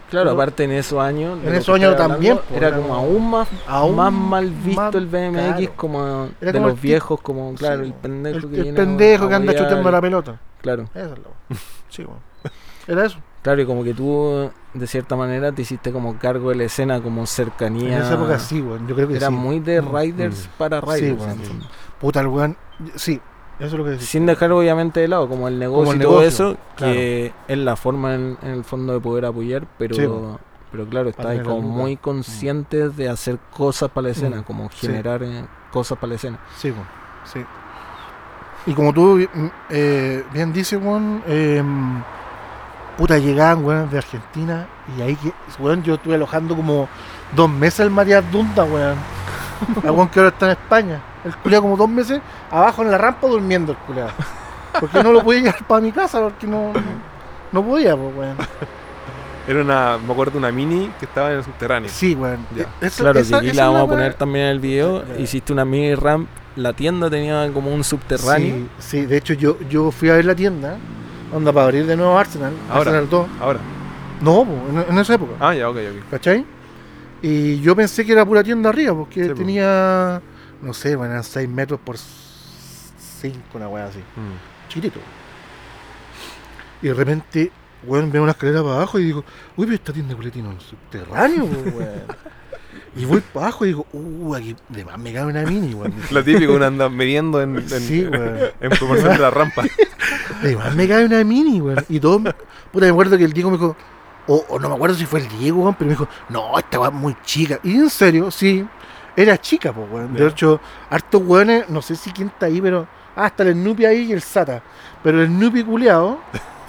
Claro,
Pero-
aparte en esos años.
En esos años también,
hablando, Era
era
como aún más,
aún
más mal visto
más-
el BMX,
claro.
como
Era
de
como
los viejos, como, claro,
Sí,
el pendejo
El,
que
el
viene
pendejo
a
que anda chuteando la pelota.
Claro,
Esa es. Sí, weón. Era eso.
Claro, y como que tú, de cierta manera, te hiciste como cargo de la escena, como cercanía.
En esa época sí, weón. Yo creo que
Era
sí.
muy de
Mm.
riders para
Sí,
riders. el fondo.
Puta, el weón. Sí, eso es lo que decís.
Sin dejar obviamente de lado como el negocio
el
y todo
negocio,
eso, que es la forma en, en el fondo de poder apoyar, pero
Sí,
pero claro,
Para
estáis como muy conscientes de hacer cosas para la escena,
Mm,
como
sí.
generar eh, cosas para la escena.
Sí, weón. Sí. Y como tú mm, eh, bien dices, weón, eh, puta, llegaban, weón, de Argentina y ahí, que, weón, yo estuve alojando como dos meses el Matías Dunda, weón. El weón que ahora está en España. El culiado como dos meses abajo en la rampa durmiendo el culiado. Porque no lo podía llevar para mi casa, porque no, no, no podía, pues, weón.
Era una, me acuerdo, una mini que estaba en el subterráneo.
Sí, weón. Esa-
Claro,
esa-
que aquí
esa
la vamos a poner también en el video. Hiciste una mini ramp, la tienda tenía como un subterráneo.
Sí, sí, de hecho yo, yo fui a ver la tienda, onda para abrir de nuevo Arsenal,
Ahora.
Arsenal 2.
Ahora.
No, en, en esa época,
Ah, ya, ok, ok.
¿cachai? Y yo pensé que era pura tienda arriba, porque
Sí,
tenía, no sé, bueno, eran 6 metros por 5, una weá así,
Mm.
chiquitito. Y de repente, weón, veo una escalera para abajo y digo, uy, pero esta tienda de en el subterráneo, weón. Y voy para abajo y digo, uh, aquí de más me cabe una mini, weón.
Lo típico, uno anda midiendo en, en,
Sí,
en proporción de la rampa.
Además me cae una mini, weón. Y todo. Puta, me acuerdo que el Diego me dijo. O, o no me acuerdo si fue el Diego, weón, pero me dijo, no, esta weón es muy chica. Y en serio, sí, era chica, pues, weón. De hecho, hartos weones, no sé si quién está ahí, pero. Ah, está el Snoopy ahí y el Sata. Pero el Snoopy culiado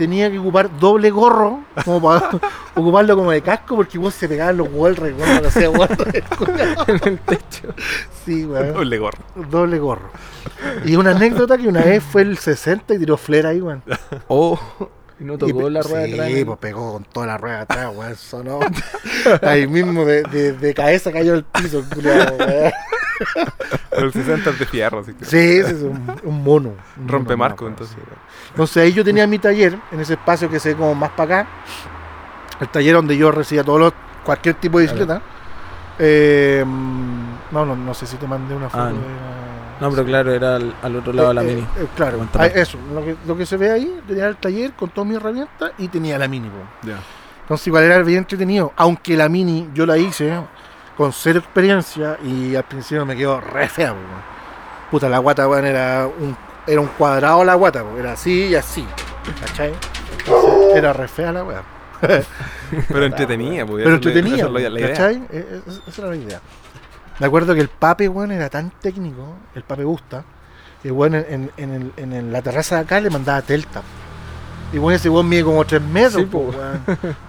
tenía que ocupar doble gorro, como para ocuparlo como de casco, porque vos se pegaban los Walrus, weón, no sé, weón.
en el techo.
Sí, weón.
Doble gorro.
Doble gorro. Y una anécdota que una vez fue el 60 y tiró flera ahí, weón.
Oh, y no
Y
tocó
pe-
la rueda de atrás.
Sí, pues pegó con toda la rueda de atrás, weón. Sonó. Ahí mismo de, de, de cabeza cayó al piso, el culiao, weón.
Pero el 60 es de fierro, así que.
Sí, ese es un, un mono. un
Rompe
mono,
marco, entonces.
sí. Entonces ahí yo tenía mi taller, en ese espacio que se ve como más para acá. El taller donde yo recibía todos los, cualquier tipo de bicicleta. Eh, no, no, no sé si te mandé una foto
Ah, no.
de
No, pero claro, era al, al otro lado de la
Eh,
mini.
eh, claro, ah, eso, lo que, lo que se ve ahí, tenía el taller con todas mis herramientas y tenía la mini.
Ya.
Entonces igual era bien entretenido, aunque la mini yo la hice con cero experiencia y al principio me quedó re fea. weón. Puta, la guata weón, era un, era un cuadrado la guata, po, era así y así. ¿Cachai? Entonces, era re fea la weá.
Pero entretenía, pues.
Pero entretenía. ¿cachai? Eh, eh, Esa esa era la idea. Me acuerdo que el pape, weón, era tan técnico, el pape gusta, que weón en, en, en el- en el- la terraza de acá le mandaba teltap. Y weón ese weón mide como 3 metros,
Sí,
po, weón.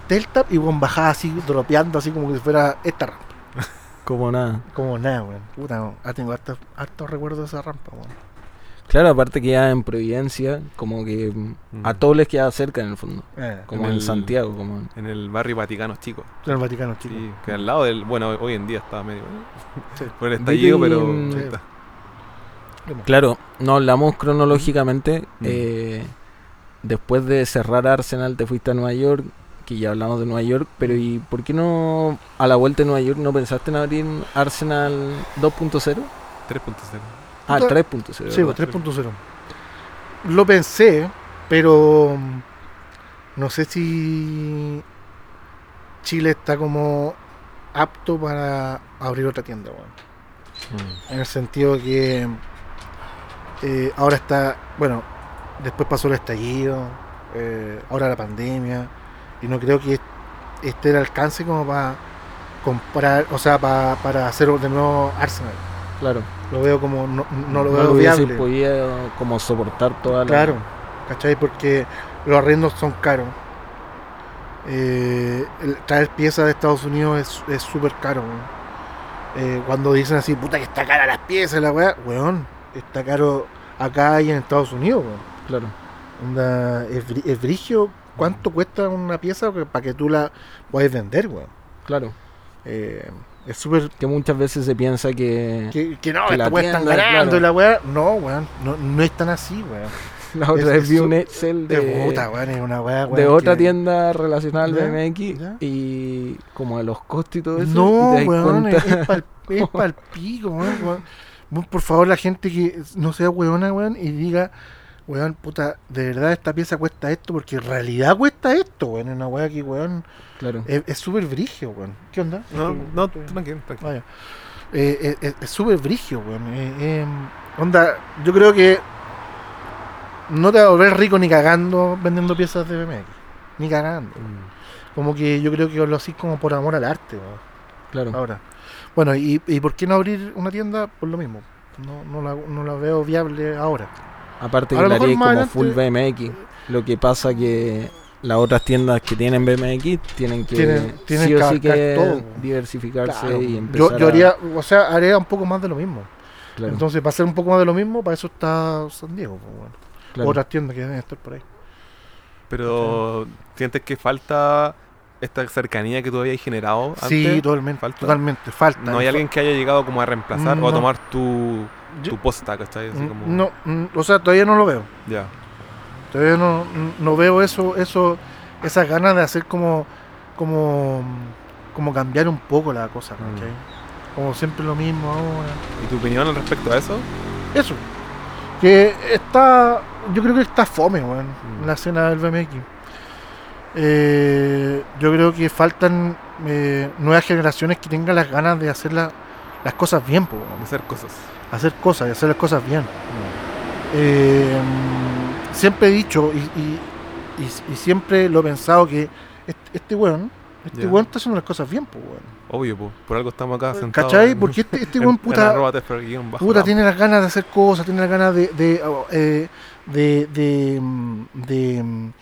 Teltap y weón bajaba así, dropeando así como que si fuera esta rampa.
Como nada.
Como nada, weón. Puta, weón. Ah, tengo hartos, hartos recuerdos de esa rampa, weón.
Claro, aparte que ya en Providencia, como que mm, a
Mm.
todos les queda cerca en el fondo.
Eh,
Como
En
en,
el-
Santiago, como en-
En el barrio Vaticano Chico.
en el Vaticano, chicos.
Sí, que al lado del. Bueno, hoy en día está medio.
Sí.
Por el estallido, pero.
y-
Sí.
está.
Claro, no hablamos cronológicamente.
Mm.
eh, después de cerrar Arsenal, te fuiste a Nueva York, que ya hablamos de Nueva York, pero ¿y por qué no a la vuelta de Nueva York no pensaste en abrir Arsenal 2.0?
3.0.
Ah,
Puta,
3.0.
Sí,
¿verdad?
pues 3.0. Lo pensé, pero mm, no sé si Chile está como apto para abrir otra tienda, weón.
Mm.
En el sentido que eh, ahora está, bueno, después pasó el estallido, eh, ahora la pandemia, y no creo que esté el alcance como para comprar, o sea, pa- para hacer de nuevo Arsenal.
Claro.
Lo veo como, no, no lo veo
lo
viable.
podido como soportar toda la...
Claro, ¿cachai? Porque los arrendos son caros. Eh, el traer piezas de Estados Unidos es- súper caro. Eh, cuando dicen así, puta que está cara las piezas, la weá, weón, está caro acá y en Estados Unidos, weón.
Claro.
Onda, es, es brigio, ¿cuánto cuesta una pieza para que tú la puedas vender, weón?
Claro.
Eh, es súper...
Que muchas veces se piensa que...
Que, que no,
Que
esta
la
weá
tienda,
ganando
claro.
la weá, no, weón, no, no es tan así, weón.
La otra vez vi un Excel
De,
de,
puta, weón, es una weá,
de
weón,
otra
que-
tienda relacionada al BMX
ya.
y como de los costos y todo eso.
No,
y
weón, es,
cuenta-
es pa'l, es pa'l pico, weón, weón. Por favor, la gente que no sea weona, weón, y diga, weón, puta, de verdad esta pieza cuesta esto, porque en realidad cuesta esto, weón. Es una weá que, weón,
Claro.
es súper brigio, weón. ¿Qué onda?
No,
Estoy-
no, tranquilo, tranquilo.
Vaya. Eh, eh, eh, es súper brigio, weón. Eh, eh, onda, yo creo que no te vas a volver rico ni cagando vendiendo piezas de BMX. Ni cagando.
Mm.
Como que yo creo que lo así como por amor al arte, weón.
Claro.
Ahora. Bueno, ¿y, ¿y por qué no abrir una tienda? Por lo mismo. No, no, la, no la veo viable ahora.
Aparte que
lo
la haría como
adelante-
full BMX. Lo que pasa que las otras tiendas que tienen BMX tienen que
Tienen- tienen
sí
que
o sí
abarcar
que
todo.
diversificarse
Claro.
y empezar
Yo, yo
a-
haría, o sea, haría un poco más de lo mismo.
claro,
Entonces, para hacer un poco más de lo mismo, para eso está San Diego. pues, bueno.
claro.
Otras tiendas que deben estar por ahí.
Pero, ¿sientes que falta esta cercanía que tú habías generado antes?
Sí, totalmente.
¿Falta?
Totalmente. Falta.
¿No hay alguien que haya llegado como a reemplazar o a tomar tu, tu posta, ¿cachai? Así
Mm,
como...
No, mm, o sea, todavía no lo veo.
Ya.
Todavía no, no veo eso, eso, esas ganas de hacer como, como, como cambiar un poco la cosa,
Mm.
Como siempre lo mismo ahora.
¿Y tu opinión al respecto a eso?
Eso. Que está, yo creo que está fome, weón,
Mm.
la escena del BMX. Eh, yo creo que faltan eh, nuevas generaciones que tengan las ganas de hacer la- las cosas bien, po, weón.
Hacer cosas.
Hacer cosas y hacer las cosas bien. Eh, siempre he dicho y, y- y- y siempre lo he pensado que este, este weón, este weón está haciendo las cosas bien, pues weón.
Obvio, po. por algo estamos acá sentados.
¿Cachai?
en-
Porque este, este
en-
weón
en
puta,
arroba tfr-bajo.
puta tiene las ganas de hacer cosas, tiene las ganas de de, oh, eh, de, de, mm, de, mm,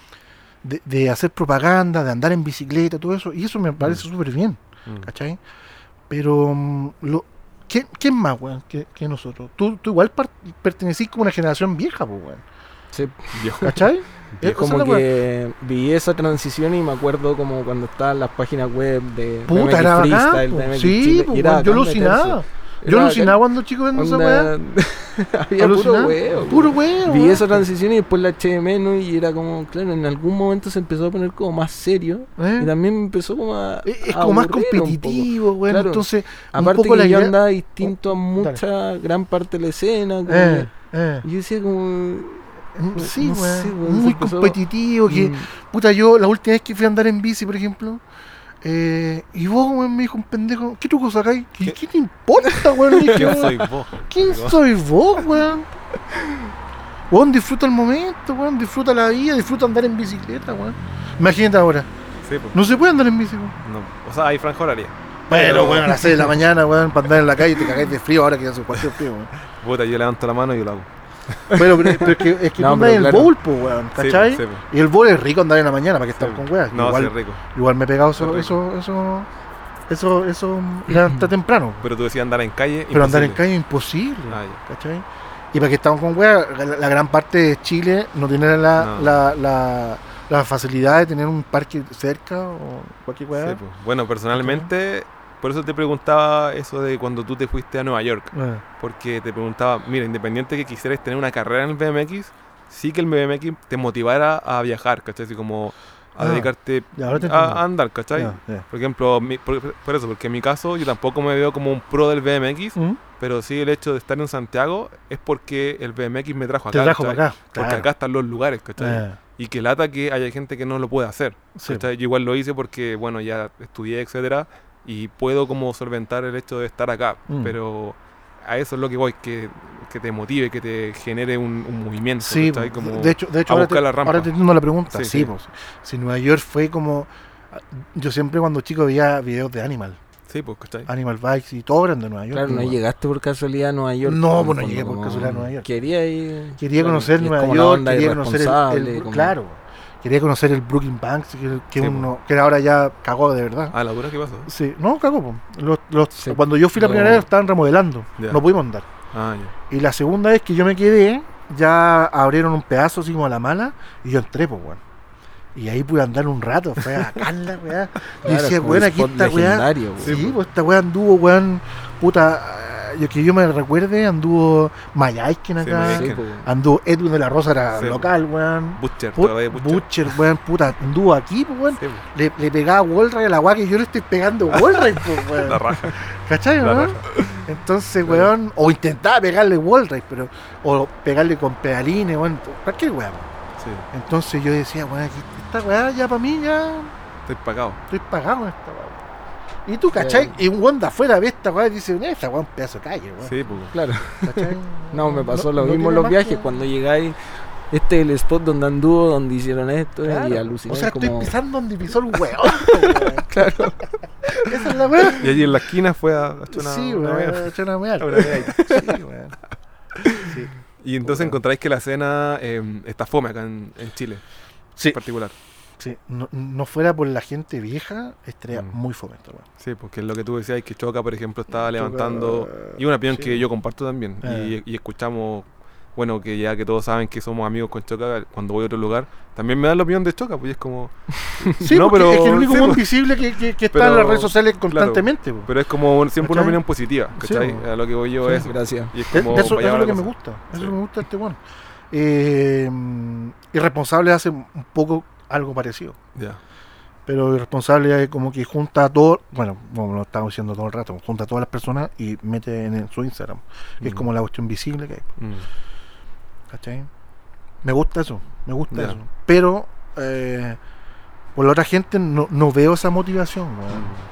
de- hacer propaganda, de andar en bicicleta, todo eso, y eso me parece súper bien,
Mm.
¿cachai? Pero mm, lo, ¿quién, quién más, weón, que, que nosotros? Tú, tú igual pertenecís como una generación vieja, pues, weón.
Sí,
Viejo.
¿Cachai?
es como que vi esa transición y me acuerdo como cuando estaban las páginas web de
Puta, era bacán,
Freestyle,
Sí,
Chile,
po,
y era
weón, yo alucinaba.
meterse.
Yo alucinaba cuando chico viendo esa weá.
Había puro huevo.
Puro huevo.
Vi esa transición y después la eché de menos y era como, claro, en algún momento se empezó a poner como más serio
¿Eh?
y también me empezó como a...
Es, es
a
como más
un
competitivo, weón.
Claro.
Entonces, un
Aparte
poco
que
la
yo
idea-
andaba distinto a
Oh,
mucha, gran parte de la escena. como
eh, eh.
yo decía como...
Sí,
no
weón.
sé, weón,
Muy competitivo. Que,
mm,
puta, yo la última vez que fui a andar en bici, por ejemplo, eh, y vos, weón, me dijo un pendejo, ¿qué truco sacáis? ¿Qué,
¿Qué?
qué te importa, weón?
¿Quién
weón,
soy vos?
¿Quién soy vos, weón? Weón, disfruta el momento, weón, disfruta la vida, disfruta andar en bicicleta, weón. Imagínate ahora,
Sí,
no se puede andar en bici, weón.
No. O sea, hay franja horaria.
Pero, weón, a las 6 de la mañana, weón, para andar en la calle te cagáis de frío ahora que hace cualquier frío, weón.
Puta, yo levanto la mano y yo lo hago.
Pero, pero, pero es que, es que
No,
tú andas en el
claro.
bowl, po, weón, ¿cachai?
sí.
Y el bowl es rico andar en la mañana, para que
po.
con weas.
No,
igual,
sí, es rico.
igual me he pegado eso, eso, eso, eso, eso, levanta temprano.
Pero tú decías andar en calle.
Pero andar en calle es imposible,
Ah.
¿cachai? Y para que estamos con weas, la, la gran parte de Chile no tiene la,
No.
la, la, la facilidad de tener un parque cerca o cualquier wea.
Sí, po. Bueno, personalmente, por eso te preguntaba eso de cuando tú te fuiste a Nueva York.
Eh,
Porque te preguntaba, mira, independiente que quisieras tener una carrera en el BMX, sí que el BMX te motivara a viajar, ¿cachai? Así como a
Ah,
dedicarte
te
a, andar, ¿cachai? Por ejemplo, mi- por, por eso, porque en mi caso yo tampoco me veo como un pro del BMX,
¿Mm?
pero sí el hecho de estar en Santiago es porque el BMX me trajo
Te
acá.
trajo
¿cachai?
para acá.
Porque
claro.
acá están los lugares, ¿cachai?
Eh,
Y que lata que haya gente que no lo puede hacer. Yo igual lo hice porque, bueno, ya estudié, etcétera, y puedo como solventar el hecho de estar acá.
Mm.
Pero a eso es lo que voy, que, que te motive, que te genere un, un movimiento.
Sí, de hecho, de hecho
a
ahora,
buscar
te,
la rampa.
ahora te entiendo la pregunta.
Sí,
Sí,
sí.
pues, si Nueva York fue como... Yo siempre cuando chico veía videos de Animal,
Sí, pues, ¿cachai?
Animal Bikes y todo eran de Nueva York.
Claro, no llegaste por casualidad a Nueva York.
No,
el
pues no llegué por casualidad a Nueva York.
Quería ir.
Quería
claro,
conocer Nueva York, quería conocer el, el-
como-
claro, quería conocer el Brooklyn Banks, que, que
Sí,
uno, que ahora ya cagó de verdad.
Ah, la dura, ¿qué pasó?
Sí, no, cagó. po. Los, los-
Sí,
cuando yo fui la primera vez estaban remodelando, no pudimos andar.
Ah.
Y la segunda vez que yo me quedé, ya abrieron un pedazo así como a la mala y yo entré, pues, weón. Y ahí pude andar un rato, fue a la weá.
Claro,
decía,
como
weón, aquí esta weá. Sí, pues esta weá anduvo, weón, puta. eh, Yo que yo me recuerde, anduvo Mayaiskin acá.
Sí.
Anduvo Edwin de la Rosa, era
Sí,
local, weón.
Butcher,
Put-
todavía Butcher.
Butcher, weón, puta, anduvo aquí, weón.
Sí,
Le, le pegaba Wallray a la weá que yo le estoy pegando Wallray, pues, weón.
la raja.
¿Cachai,
La
no?
raja.
Entonces, weón, o intentaba pegarle Wallray, pero, o pegarle con pedalines, weón, cualquier weón.
Sí,
Entonces yo decía, weón, aquí, esta weá ya para mí ya
estoy pagado.
estoy pagado en esta weá. Y tú, ¿cachai? Y un weón de afuera ve esta weá y dice, esta weá es un pedazo de calle, weón.
Sí, pues.
Claro.
¿Cachai?
No, me pasó lo mismo en los viajes.
que-
Cuando llegáis, este es el spot donde anduvo, donde hicieron esto
Claro.
y aluciné
O sea,
como...
estoy pisando donde pisó el weón. weón.
Claro.
Esa es la weá.
Y allí en la esquina fue a a echar una,
sí, weón, echó una weá. Sí, weón. Sí.
Y entonces encontráis que la escena eh, está fome acá en, en Chile,
Sí,
en particular.
Sí. No, no fuera por la gente vieja, estaría
Mm.
muy fome esta weá.
Sí, porque es lo que tú decías, que Choca, por ejemplo, estaba
Choca,
levantando... Y una opinión
sí.
que yo comparto también.
Eh.
Y, y escuchamos, bueno, que ya que todos saben que somos amigos con Choca, cuando voy a otro lugar, también me dan la opinión de Choca, pues y es como...
Sí,
No,
porque
pero-
es que el único
sí, pues.
visible que, que, que está
Pero-
en las redes sociales constantemente. po.
Pero es como siempre una opinión positiva,
Sí,
¿cachai?
pues.
a lo que voy yo
Sí,
es...
Gracias.
Y es como...
de eso, eso es lo que me gusta. Eso
Sí.
me gusta de este weón. Eh, irresponsable hace un poco algo parecido.
Ya.
Pero irresponsable es como que junta a todo, bueno, como lo estamos diciendo todo el rato, junta a todas las personas y mete en el- su Instagram. que Es
Mm.
como la cuestión visible que hay.
Mm.
¿Cachai? Me gusta eso, me gusta eso. Pero eh, por la otra gente no, no veo esa motivación, weón.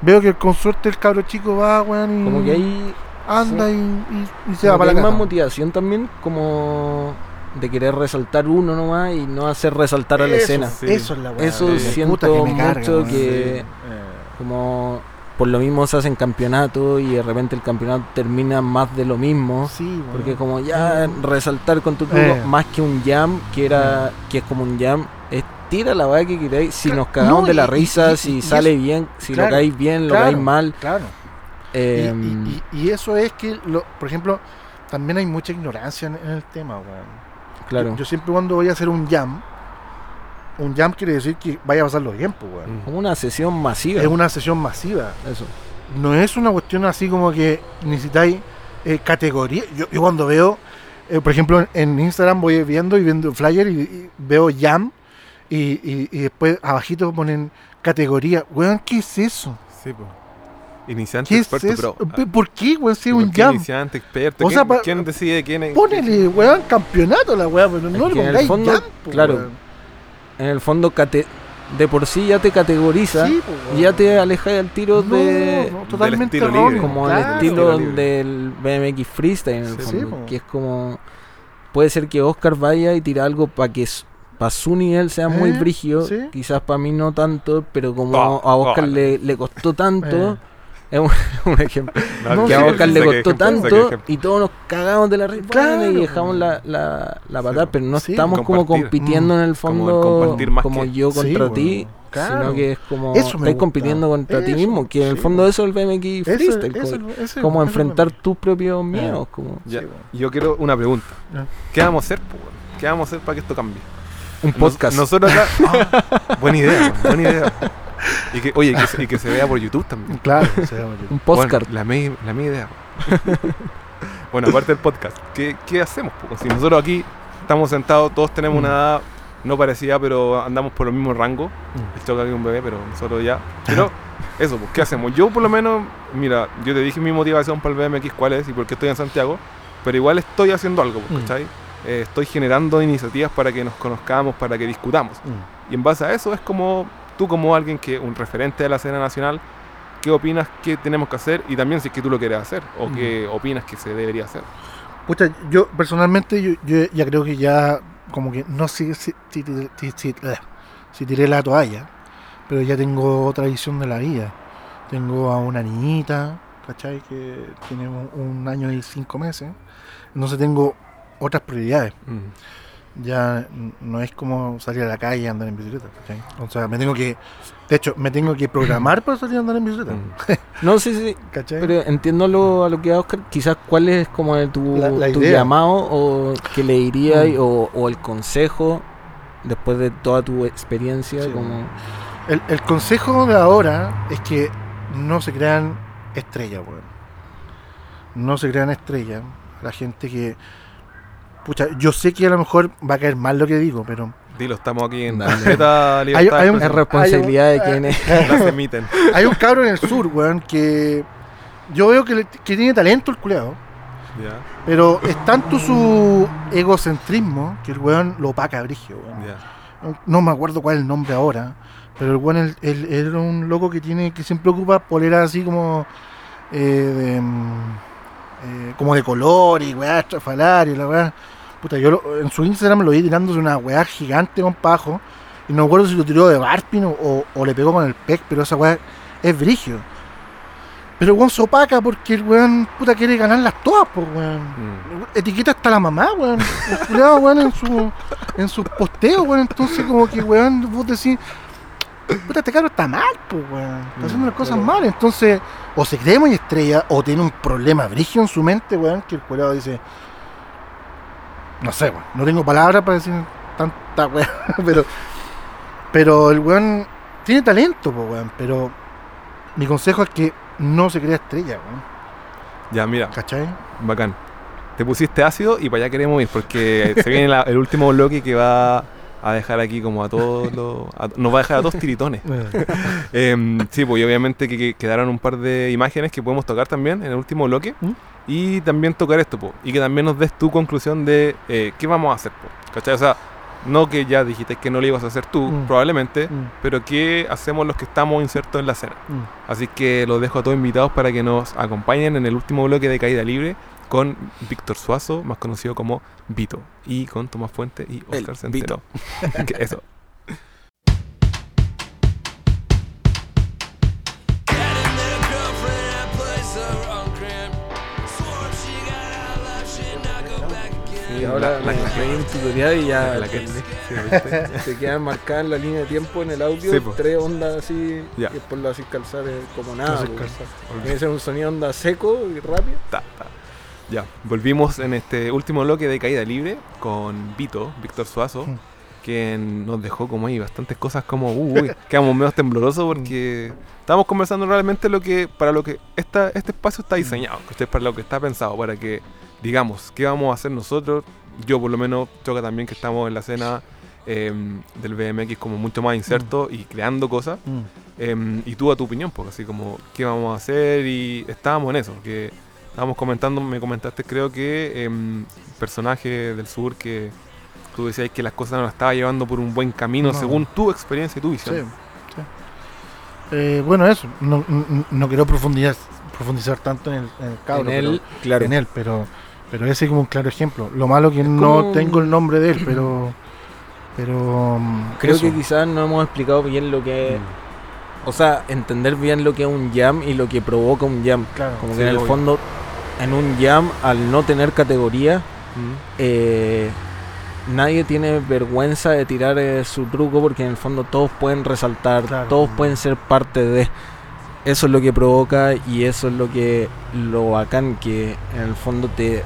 Veo que con suerte el cabro chico va, weón, y
Como que hay,
anda y, y- y se va
que
para
hay
la
más
casa.
motivación también, como de querer resaltar uno nomás y no hacer resaltar a la
Eso,
escena.
Sí.
Eso es la weá.
Eso siento
que me carga,
mucho que-
Eh,
Como por lo mismo se hacen campeonatos y de repente el campeonato termina más de lo mismo. Porque como ya resaltar con tu truco,
Eh.
más que un jam, que era que es como un jam, es tira la weá que queráis. Si nos cagamos
no,
de la
y-
risa,
y-
si
y
sale
eso-
bien, si
claro,
lo caéis bien, lo
claro,
caéis mal.
Claro.
Eh,
y- y eso es que, lo, por ejemplo, también hay mucha ignorancia en, en el tema, weón.
Claro.
Yo, yo siempre cuando voy a hacer un jam, un jam quiere decir que vaya a pasarlo bien, pues, weón.
Como una sesión masiva.
Es una sesión masiva.
Eso.
No es una cuestión así como que necesitáis eh, categoría. Yo, yo cuando veo, eh, por ejemplo, en, en Instagram voy viendo y viendo flyer y, y veo jam y, y- y después abajito ponen categoría. Weón, ¿qué es eso?
Sí, pues. Iniciante,
¿Qué es
experto,
eso?
pro.
Pe- ¿Por qué, weón, si es
¿Por
un jam?
Iniciante, experto.
O sea,
¿Quién,
pa-
quién decide quién es?
Ponele, weón, campeonato la weá, pero no
Es
le
que en el
pongáis
fondo,
jam, po,
claro,
weón.
En el fondo, cate- de por sí ya te categoriza
Sí, po,
y ya te alejas del tiro
No,
de.
no, totalmente
libre.
como
claro.
el estilo del BMX Freestyle en el
Sí,
fondo,
sí,
que es como puede ser que Oscar vaya y tire algo para que para su nivel sea muy
Eh,
brígido,
sí.
quizás para mí no tanto, pero como a Oscar le, le costó tanto,
Eh.
Es un, un ejemplo,
No,
que a Oscar le costó tanto y todos nos cagamos de la risa
Claro.
y dejamos la, la, la patada, pero no
Sí,
estamos como compitiendo en el
Como
fondo
el compartir más
como
que-
yo
Sí,
contra
bueno,
ti,
claro.
sino que es como
Eso gusta.
compitiendo contra ti
Eso,
mismo, que en el fondo
bueno.
eso es el BMX Freestyle,
ese-
como,
ese-
como enfrentar tus propios miedos, como
Ya,
Sí, bueno.
Yo quiero una pregunta. ¿Qué vamos a hacer? ¿Qué vamos a hacer para que esto cambie?
Un
Nos-
podcast.
nosotros acá. Ah, buena idea, buena idea. Y que, oye, y que, se- y que se vea por YouTube también.
Claro, se llama yo.
un podcast.
Bueno, la mi, la idea. bueno, aparte del podcast, ¿qué, qué hacemos? Si nosotros aquí estamos sentados, todos tenemos
Mm.
una edad no parecida, pero andamos por el mismo rango.
Mm.
El choca que un bebé, pero nosotros ya. Pero eso, pues, ¿qué hacemos? Yo por lo menos, mira, yo te dije mi motivación para el BMX cuál es y por qué estoy en Santiago, pero igual estoy haciendo algo, pues,
Mm.
Eh, estoy generando iniciativas para que nos conozcamos, para que discutamos.
Mm.
Y en base a eso es como tú como alguien que, un referente de la escena nacional, ¿qué opinas que tenemos que hacer? Y también si es que tú lo quieres hacer, o
Mm.
qué opinas que se debería hacer.
Pucha, yo personalmente yo, yo ya creo que ya como que no sé si, si, si- si- si- eh, si tiré la toalla, pero ya tengo otra visión de la vida. Tengo a una niñita, ¿cachai? Que tiene un, un año y cinco meses. Entonces tengo otras prioridades.
Mm.
Ya no es como salir a la calle y andar en bicicleta, ¿cachai? O sea, me tengo que... De hecho, me tengo que programar para salir a andar en bicicleta.
Mm.
No, sí, sí.
¿Cachai?
Pero entiendo lo, a lo que va Oscar. Quizás cuál es como el tu,
La- la
tu
idea.
llamado o que le dirías
Mm.
o, o el consejo después de toda tu experiencia.
Sí.
como
El, el consejo de ahora es que no se crean estrellas, weón. No se crean estrellas. La gente que. Pucha, yo sé que a lo mejor va a caer mal lo que digo, pero.
Dilo, estamos aquí en
Hay-
libertad.
hay
de
un-
es responsabilidad de
Hay un-
quien es.
Las emiten.
Hay un cabro en el sur, weón, que. Yo veo que, le- que tiene talento el culeado.
Ya,
Pero es tanto su egocentrismo que el weón lo opaca brigio, weón.
ya.
No me acuerdo cuál es el nombre ahora. Pero el weón era un loco que tiene que siempre ocupa poleras así como eh, de, mm, eh, como de color y weá estrafalaria y la weá. Puta, yo lo- en su Instagram lo vi tirándose una weá gigante con pajo. Y no me acuerdo si lo tiró de Barpin o, o- o le pegó con el pec, pero esa weá es brigio. Pero weón se opaca porque el weón puta quiere ganarlas todas, pues weón.
Mm.
Etiqueta hasta la mamá, weón. El culiao, weón, en su, en sus posteos, weón. Entonces, como que, weón, vos decís, puta, este caro está mal, pues, weón. Está haciendo las cosas mal. Entonces, o se cree muy estrella, o tiene un problema brigio en su mente, weón, que el culiao dice, no sé, weón. No tengo palabras para decir tanta weón, pero, pero el weón tiene talento, weón. Pero mi consejo es que no se crea estrella, weón.
Ya, mira,
¿Cachai?
bacán. Te pusiste ácido y para allá queremos ir porque se viene la- el último bloque que va a dejar aquí como a todos los... a- nos va a dejar a todos tiritones. Em, sí, pues y obviamente que, que quedaron un par de imágenes que podemos tocar también en el último bloque.
¿Mm?
Y también tocar esto, po, y que también nos des tu conclusión de eh, qué vamos a hacer. Po, ¿Cachai? O sea, no que ya dijiste que no lo ibas a hacer tú,
Mm.
probablemente,
Mm,
pero qué hacemos los que estamos insertos en la escena.
mm.
Así que los dejo a todos invitados para que nos acompañen en el último bloque de Caída Libre con Víctor Suazo, más conocido como Vito, y con Tomás Fuente y
El
Oscar Centeno. Que Eso.
Ahora
la-
me
la-
pedí un tutorial y ya
La que-
entendí.
sí,
se quedan marcadas en la línea de tiempo en el audio
Sí,
tres ondas así
Ya.
y después lo haces calzar eh, como nada. Tiene que ser un sonido onda seco y rápido.
Ta, ta. Ya, volvimos en este último bloque de Caída Libre con Vito, Víctor Suazo,
Mm.
quien nos dejó como ahí bastantes cosas como, uh, uy, quedamos medio temblorosos porque estábamos conversando realmente lo que, para lo que esta, este espacio está diseñado, que para lo que está pensado, para que digamos, ¿qué vamos a hacer nosotros? Yo por lo menos choca también que estamos en la escena em, del BMX como mucho más inserto y creando cosas.
Mm.
Em, y tú a tu opinión, porque así como qué vamos a hacer y estábamos en eso, que estábamos comentando, me comentaste creo que em, personaje del sur que tú decías que las cosas no las estaba llevando por un buen camino
No.
según tu experiencia y tu visión.
sí. Eh, bueno, eso. No, no- no quiero profundizar, profundizar tanto en el, en el cabro,
en
pero-
él, claro.
en él, pero, pero ese es como un claro ejemplo. Lo malo que no
como-
tengo el nombre de él, pero. Pero. mm,
Creo
eso.
que quizás no hemos explicado bien lo que es. O sea, entender bien lo que es un jam y lo que provoca un jam.
Claro.
Como
Sí,
que en el
obvio.
fondo, en un jam, al no tener categoría,
Mm.
eh, nadie tiene vergüenza de tirar eh, su truco porque en el fondo todos pueden resaltar,
Claro.
todos pueden ser parte de. Eso es lo que provoca y eso es lo que lo bacán que en el fondo te,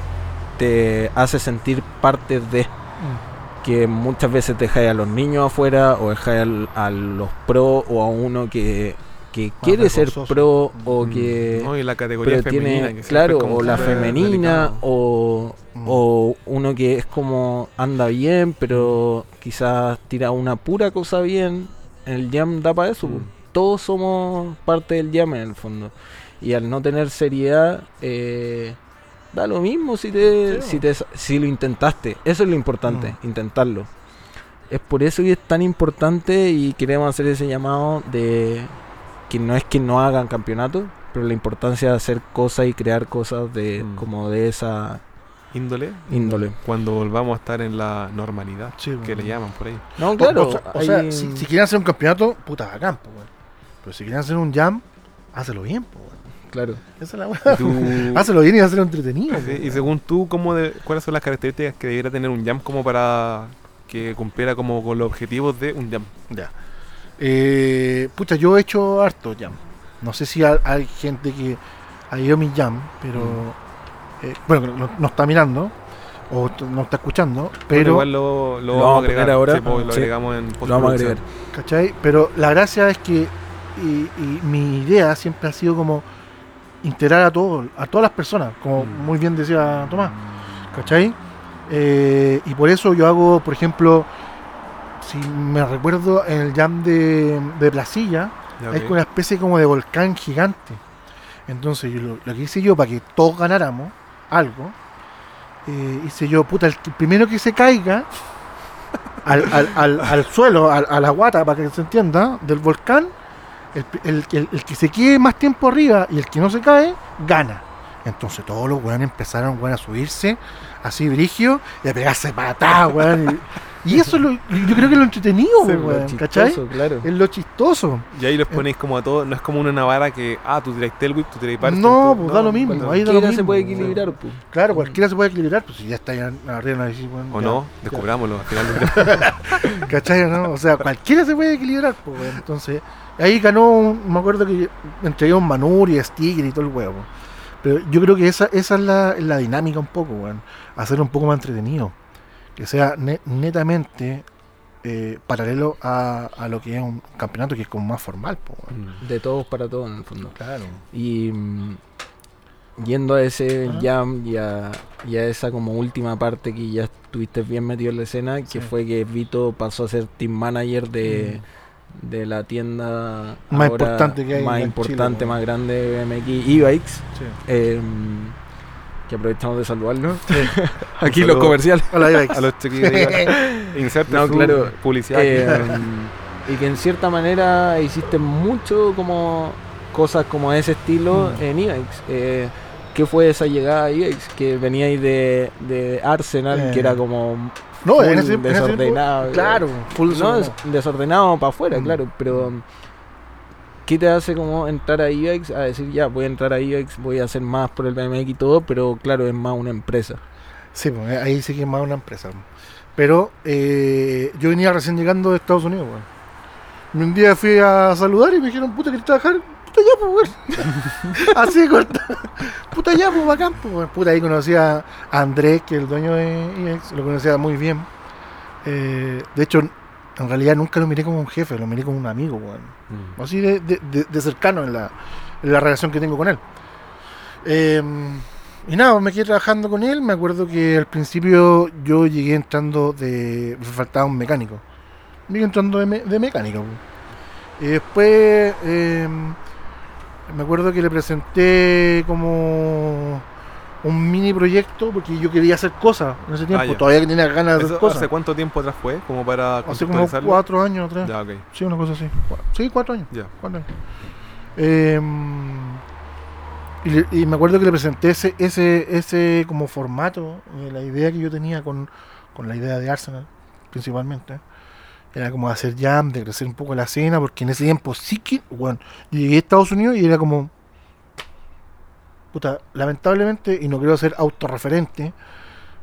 te hace sentir parte de
Mm.
que muchas veces dejáis a los niños afuera o dejáis al- a, los pro o a uno que, que quiere ser pro o
Mm.
que
No, y la categoría
pero
femenina.
tiene
que
claro
como
o la femenina o,
Mm.
o uno que es como anda bien pero quizás tira una pura cosa bien el jam da para eso
Mm.
pues. Todos somos parte del jam en el fondo y al no tener seriedad eh, da lo mismo si te,
Sí,
si te si lo intentaste. Eso es lo importante,
Mm.
intentarlo. Es por eso que es tan importante y queremos hacer ese llamado de que no es que no hagan campeonato, pero la importancia de hacer cosas y crear cosas de
Mm.
como de esa
Índole.
índole.
Cuando volvamos a estar en la normalidad,
Sí,
que le llaman por ahí.
No, claro.
O, sea, o sea,
hay-
si, si quieren hacer un campeonato, puta bacán, po, weón. Pero si quieren hacer un jam, hácelo bien, po,
claro.
Esa es la weá.
Tú-
Hácelo bien y hazlo entretenido.
Sí, y según tú, ¿cómo de- ¿cuáles son las características que debiera tener un jam como para que cumpliera como con los objetivos de un jam?
Ya. Eh, pucha, yo he hecho harto jam. No sé si hay, hay gente que ha ido a mi jam, pero.
Mm.
eh, bueno, no, no está mirando o no está escuchando,
Bueno,
pero.
igual lo, lo
Lo
vamos a agregar
ahora.
Sí, pues, lo
Sí.
agregamos en
Lo vamos a agregar.
¿Cachai? Pero la gracia es que. Y, y mi idea siempre ha sido como integrar a todos, a todas las personas, como
Mm.
muy bien decía Tomás. ¿Cachai? Eh, y por eso yo hago, por ejemplo, si me recuerdo en el jam de, de Placilla, hay una especie como de volcán gigante. Entonces yo lo, lo que hice yo para que todos ganáramos algo, eh, hice yo, puta, el, primero que se caiga al, al, al, al suelo, al- a la guata, para que se entienda, del volcán, el, el- el- el que se quede más tiempo arriba y el que no se cae, gana. Entonces todos los weones empezaron weón, a subirse así brigio y a pegarse patadas, weón. Y, y eso es lo, yo creo que es lo entretenido,
Sí,
Lo
weón,
chistoso,
¿cachai?
claro.
Es lo chistoso.
Y ahí los ponéis como a todos, no es como una navara que, ah, tú tiráis tail whip, tú tiráis parton,
No,
tú-
pues da lo mismo,
cuando-
ahí da lo
Cualquiera
mismo.
se puede
weón.
equilibrar, pues.
Claro, cualquiera se puede equilibrar, pues si ya está ahí arriba no decir, bueno,
O
ya,
no,
ya.
descubrámoslo al final.
¿Cachai? ¿no? O sea, cualquiera se puede equilibrar, pues, weón. Entonces, ahí ganó, un- me acuerdo que entregué un Manur y Sticker y todo el huevo. Pero yo creo que esa, esa es la, la dinámica un poco, weón. Hacerlo un poco más entretenido. Que sea ne- netamente eh, paralelo a, a lo que es un campeonato que es como más formal, weón.
Mm.
De todos para todos, en el fondo.
Claro.
Y mm, yendo a ese
Ajá.
jam y a, y a esa como última parte que ya estuviste bien metido en la escena, que fue que Vito pasó a ser team manager de, de la tienda.
Más
ahora
importante que hay
más
en
importante,
Chile,
más grande de BMX e-bikes.
Sí.
eh, que aprovechamos de saludarlo.
Un
Aquí los
saludo
comerciales.
Hola, Ibex.
A los chiquillos,
No, claro.
publicidad.
Eh, y que en cierta manera hiciste mucho como cosas como de ese estilo
Mm.
en e-bikes. Eh, ¿Qué fue esa llegada a e-bikes? Que veníais de, de Arsenal,
Eh.
que era como
No,
full
en ese, en ese tiempo,
desordenado.
Claro, full
no,
desordenado.
es desordenado para afuera,
Mm.
claro, pero ¿qué te hace como entrar a e-bikes? A decir, ya, voy a entrar a e-bikes, voy a hacer más por el BMX y todo, pero claro, es más una empresa.
Sí, pues, ahí sí que es más una empresa. Pero eh, yo venía recién llegando de Estados Unidos, weón. Y Un día fui a saludar y me dijeron, puta, ¿querés trabajar? Puta ya, pues, weón. Así de corta. Puta ya, pues, bacán, pues. Puta, ahí conocí a Andrés, que es el dueño de IEX, lo conocía muy bien. Eh, de hecho, en realidad nunca lo miré como un jefe, lo miré como un amigo, weón
Mm.
así de, de- de- de cercano en la, en la relación que tengo con él. Eh, y nada, me quedé trabajando con él. Me acuerdo que al principio yo llegué entrando de. Me faltaba un mecánico. Llegué entrando de, me- de mecánico. Y después eh, me acuerdo que le presenté como un mini proyecto porque yo quería hacer cosas en ese tiempo.
Ah.
Todavía tenía ganas de
¿Eso
hacer cosas.
¿Hace cuánto tiempo atrás fue? Como para
Hace como cuatro años atrás.
Ya.
Sí, una cosa así. Sí, cuatro años.
Ya.
cuatro años. Eh, y, le- y me acuerdo que le presenté ese, ese, ese como formato, eh, la idea que yo tenía con, con la idea de Arsenal, principalmente. Era como hacer jam, de crecer un poco la escena, porque en ese tiempo sí que, bueno, yo llegué a Estados Unidos y era como, puta, lamentablemente, y no quiero ser autorreferente,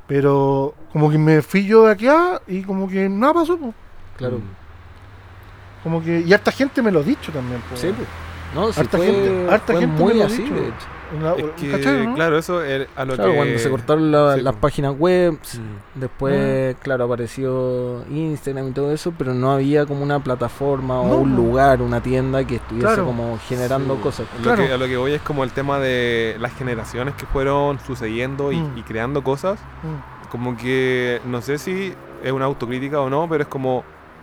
pero como que me fui yo de acá y como que nada pasó, po.
Claro.
Mm.
como que, y harta gente me lo ha dicho también, po.
Sí, pues. No, sí
Harta
fue,
gente- harta
fue
gente me
muy
lo ha
así,
dicho.
de hecho.
En la-
Es que,
¿cachai, no?
claro, eso es a lo
Claro,
que...
cuando se cortaron la-
sí,
las páginas web,
Mm.
después, claro, apareció Instagram y todo eso, pero no había como una plataforma o
No,
un lugar, una tienda que estuviese
Claro.
como generando
Sí.
cosas.
Lo
Claro.
que- a lo que voy es como el tema de las generaciones que fueron sucediendo y,
Mm.
y creando cosas.
Mm.
Como que no sé si es una autocrítica o no, pero es como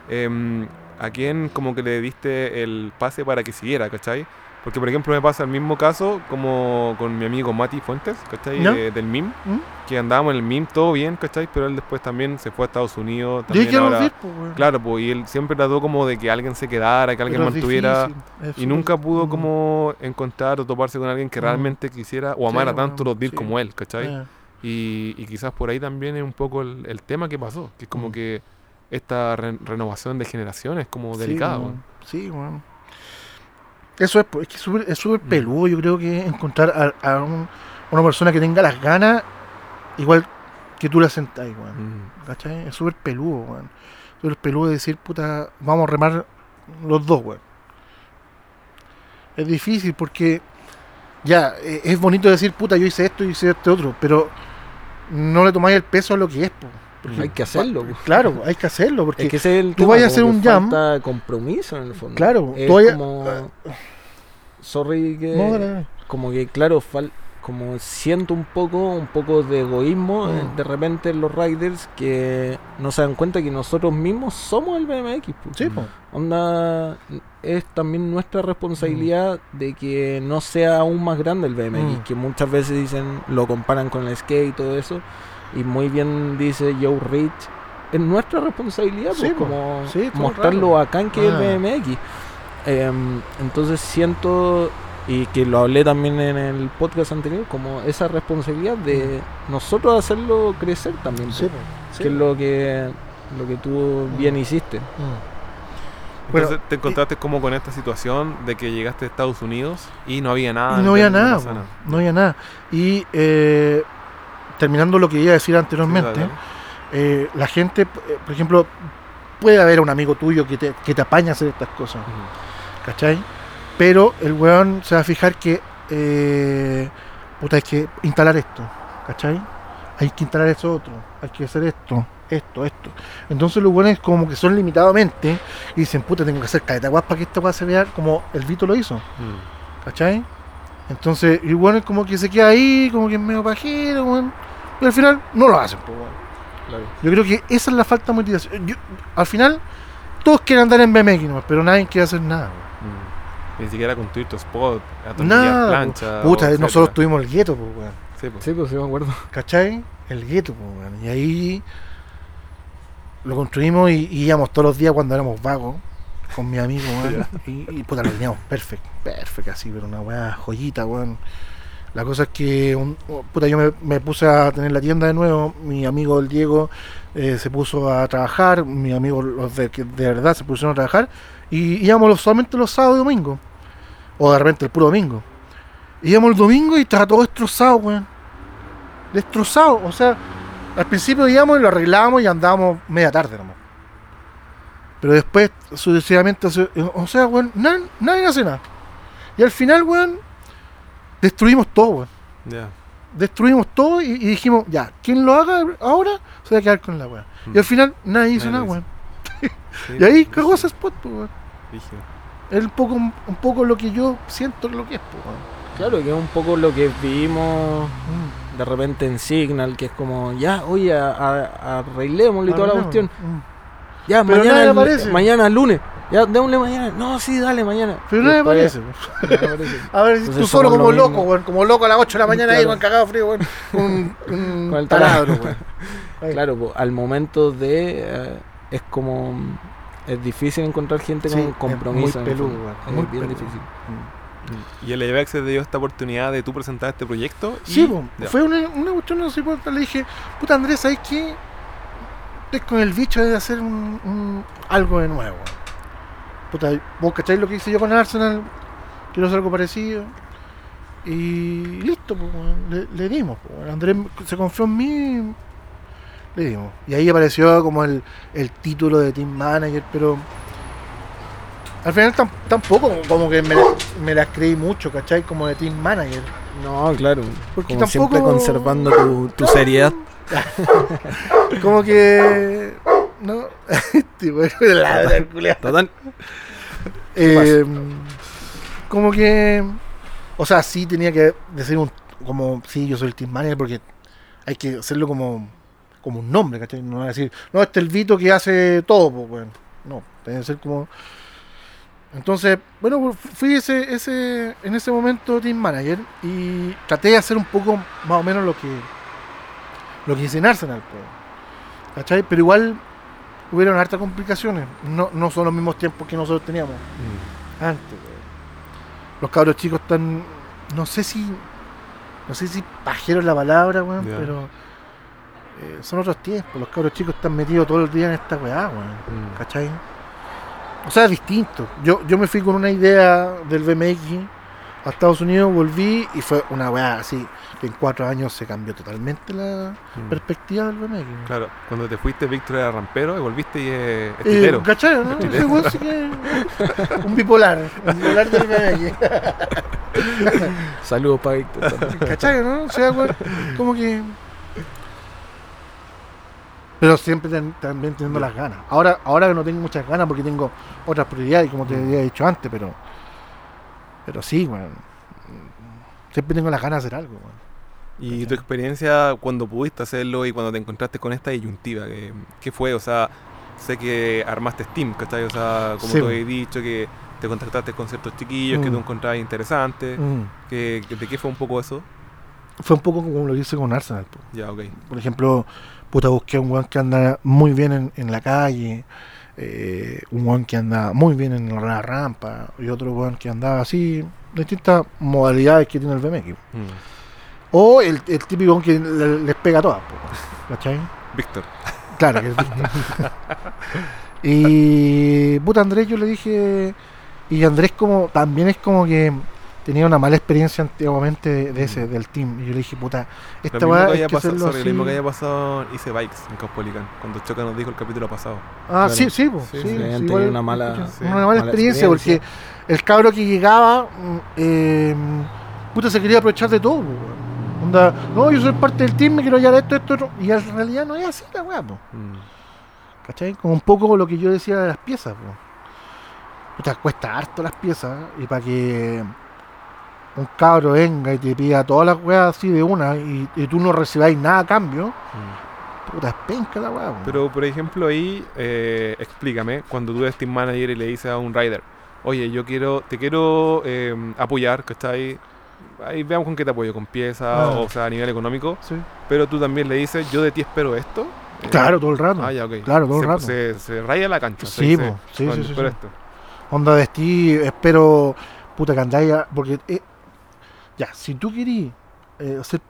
em, a quién como que le diste el pase para que siguiera, ¿cachai? Porque, por ejemplo, me pasa el mismo caso como con mi amigo Mati Fuentes, ¿cachai? De- del MIM,
¿Mm?
que andábamos en el MIM todo bien, ¿cachai? Pero él después también se fue a Estados Unidos.
Y
También
que
ahora,
volver, pues.
Claro, pues, y él siempre trató como de que alguien se quedara, que alguien
Pero
mantuviera...
difícil,
Y nunca pudo
Mm.
como encontrar o toparse con alguien que
Mm.
realmente quisiera o
Sí,
amara
bueno,
tanto los deals
sí.
como él, ¿cachai?
Eh,
Y, y quizás por ahí también es un poco el, el tema que pasó, que es como
Mm.
que esta re- renovación de generaciones es como
sí,
delicada.
weón. Sí, weón. Eso es, pues, es que súper- es súper
Mm.
peludo. Yo creo que encontrar a, a un- una persona que tenga las ganas, igual que tú la sentáis, weón.
Mm.
¿Cachai? Es súper peludo, weón. Súper peludo de decir, puta, vamos a remar los dos, weón. Es difícil porque, ya, eh, es bonito decir, puta, yo hice esto y hice este otro, pero no le tomáis el peso a lo que es, po.
Hay que hacerlo.
Claro, hay que hacerlo, porque
Es que ese es el
tú
tema,
vayas a hacer un jam.
falta compromiso en el fondo.
Claro,
es
tú vayas-
como. Sorry que.
No,
como que claro fal- como siento un poco un poco de egoísmo eh,
Mm.
de repente en los riders que no se dan cuenta que nosotros mismos somos el BMX po.
Sí,
onda es también nuestra responsabilidad de que no sea aún más grande el BMX
Mm.
que muchas veces dicen lo comparan con el skate y todo eso y muy bien dice Joe Rich es nuestra responsabilidad
Sí,
pues,
po.
como
Sí, todo el
mostrar
rato.
lo bacán que es
Ah.
el BMX Em, entonces siento y que lo hablé también en el podcast anterior como esa responsabilidad de nosotros hacerlo crecer también
Sí. Sí,
que es lo que lo que tú bien hiciste
Mm.
Entonces
Bueno,
te encontraste como con esta situación de que llegaste a Estados Unidos y no había nada.
Y no había nada, no había nada. Y eh, terminando lo que iba a decir anteriormente,
Sí,
eh, la gente, eh, por ejemplo, puede haber un amigo tuyo que te, que te apaña a hacer estas cosas. ¿cachai? Pero el weón se va a fijar que, eh, puta, hay que instalar esto, ¿cachai? Hay que instalar esto otro, hay que hacer esto, esto, esto. Entonces los weones como que son limitadamente y dicen, puta, tengo que hacer caleta para que esta weá se vea como el Vito lo hizo.
Mm.
¿Cachai? Entonces, y bueno, es como que se queda ahí, como que es medio pajero, weón. Y al final no lo hacen, pues, weón. Yo creo que esa es la falta de motivación. Yo- al final, todos quieren andar en BMX, nomás, pero nadie quiere hacer nada, weón.
Mm. Ni siquiera construir tu spot,
Nada,
plancha.
Puta,
o etcétera.
nosotros tuvimos el gueto, pues, weón.
Sí, pues.
sí pues sí me acuerdo
¿Cachai? El gueto, pues, weón. Y ahí lo construimos y, y íbamos todos los días cuando éramos vagos con mi amigo, weón. y, y puta, lo teníamos perfecto, perfecto, así, pero una weá joyita, weón. La cosa es que, un- oh, puta, yo me, puse a tener la tienda de nuevo. Mi amigo el Diego eh, se puso a trabajar. Mi amigo los de, que de verdad se pusieron a trabajar. Y íbamos solamente los sábados y domingos. O de repente el puro domingo. Íbamos el domingo y estaba todo destrozado, weón. Destrozado. O sea, al principio íbamos y lo arreglábamos y andábamos media tarde nomás. Pero después, sucesivamente, o sea, weón, nadie, nadie hace nada. Y al final, weón, destruimos todo, weón.
Ya.
Destruimos todo y, y dijimos, ya, quien lo haga ahora se va a quedar con la weón. Y al final nadie hizo
Nadie
nada, weón.
Sí,
Y ahí cagó ese spot, pues, weón. Es un poco, un poco lo que yo siento lo que es, pues, weón.
claro que es un poco lo que vivimos
Mm.
de repente en Signal que es como ya oye a- a- arreglémosle y toda la cuestión
Mm.
ya
Pero
mañana
nadie
el-
aparece.
mañana lunes ya démosle mañana no sí dale mañana
Pero weón.
nadie aparece.
A ver,
Entonces
tú solo como
lo
loco, weón. Como loco a las 8 de la mañana ahí, weón, cagado frío, weón. Un, un
Con el
taladro,
taladro.
weón.
Claro, po, al momento de. eh, es como. mm, Es difícil encontrar gente
Sí,
con
es
compromiso.
muy peludo, weón,
Es
muy
bien
peludo.
difícil.
¿Y el EVX te dio esta oportunidad de tú presentar este proyecto? y-
Sí, po, fue una, una cuestión, no sé cuánto, le dije, puta Andrés, ¿sabes qué? Estoy con el bicho de hacer un, un- algo de nuevo. Puta, vos cacháis lo que hice yo con Arsenal, quiero hacer algo parecido. Y listo, pues, le, le dimos. pues. Andrés se confió en mí, le dimos. Y ahí apareció como el, el título de Team Manager, pero al final tam- tampoco como que me, me las creí mucho, ¿cachai? Como de Team Manager.
No, claro.
Porque
como siempre
tampoco-
conservando tu, tu seriedad.
Como que. No. Este.
Total.
Eh, como que. O sea, sí tenía que decir un. Como, sí, yo soy el team manager porque hay que hacerlo como. Como un nombre, ¿cachai? No va a decir, no, este es el Vito que hace todo, pues, weón. No, tiene que ser como. Entonces, bueno, pues, fui ese, ese, en ese momento team manager y traté de hacer un poco más o menos lo que lo que hice en Arsenal, pues. ¿cachai? Pero igual hubieron hartas complicaciones. No, no son los mismos tiempos que nosotros teníamos
Mm.
antes. Los cabros chicos están, no sé si, no sé si pajeros la palabra, weón, pero eh, son otros tiempos. Los cabros chicos están metidos todo el día en esta weá, weón.
Mm.
¿Cachai? O sea, es distinto. Yo, yo me fui con una idea del BMX a Estados Unidos, volví y fue una weá así, que en cuatro años se cambió totalmente la
Mm.
perspectiva del BMX.
Claro, cuando te fuiste, Víctor era rampero y volviste y es,
Eh,
titero.
¿Cachai? ¿no? Sí un bipolar, un bipolar del BMX.
Saludos para Víctor.
¿Cachai? ¿no? O sea, weón, como que. Pero siempre ten- también teniendo las ganas. Ahora, ahora que no tengo muchas ganas porque tengo otras prioridades, como te había dicho antes, pero. Pero sí, weón. Siempre tengo las ganas de hacer algo.
Y tu experiencia cuando pudiste hacerlo y cuando te encontraste con esta disyuntiva, ¿qué, qué fue? O sea, sé que armaste Steam, ¿cachai? O sea, como
Sí.
tú habías dicho, que te contactaste con ciertos chiquillos que
Mm.
tú encontrabas interesantes.
Mm.
¿De qué fue un poco eso?
Fue un poco como lo que hice con Arsenal. po.
Ya, ok.
Por ejemplo, puta, busqué un weón que anda muy bien en, en la calle, eh, un weón que anda muy bien en la rampa, y otro weón que andaba así, distintas modalidades que tiene el BMX.
Mm.
O el, el típico weón que le- les pega a todas, ¿cachai?
Víctor.
Claro que Y puta Andrés yo le dije, y Andrés como también es como que tenía una mala experiencia antiguamente de, de ese, del team. Y yo le dije, puta,
Lo
esta
mismo,
weá
que haya
que
pasado, sorry, lo mismo que haya pasado en Ice Bikes en Caupolicán, cuando Choca nos dijo el capítulo pasado.
Ah,
Claro.
sí, sí, po,
Sí,
sí,
sí,
sí,
habían
igual-
tenido una mala-
Sí.
una mala
mala
experiencia,
experiencia.
porque el cabro que llegaba, mm, eh, puta, se quería aprovechar de todo, po. Onda, no, yo soy parte del team, me quiero hallar esto, esto, otro. Y en realidad no es así la weá, po.
Mm.
¿Cachai? Como un poco lo que yo decía de las piezas, po. Puta, cuesta harto las piezas, y para que un cabro venga y te pida todas las weas así de una, y, y tú no recibáis nada a cambio,
Mm.
puta, es penca la po.
Pero, por ejemplo, ahí, eh, explícame, cuando tú eres team manager y le dices a un rider, oye, yo quiero, te quiero eh, apoyar, que está ahí, ahí veamos con qué te apoyo, con piezas,
Ah.
o sea, a nivel económico,
Sí.
pero tú también le dices, yo de ti espero esto. Eh,
Claro, todo el rato.
Ah, ya, ok.
Claro, todo el
se,
rato.
Se, se raya la cancha. se
Sí,
dice,
sí,
"No,
sí, sí,
espero
sí.
esto.
Onda de ti, espero, puta, que andáis Porque, eh, ya, si tú querís eh, ser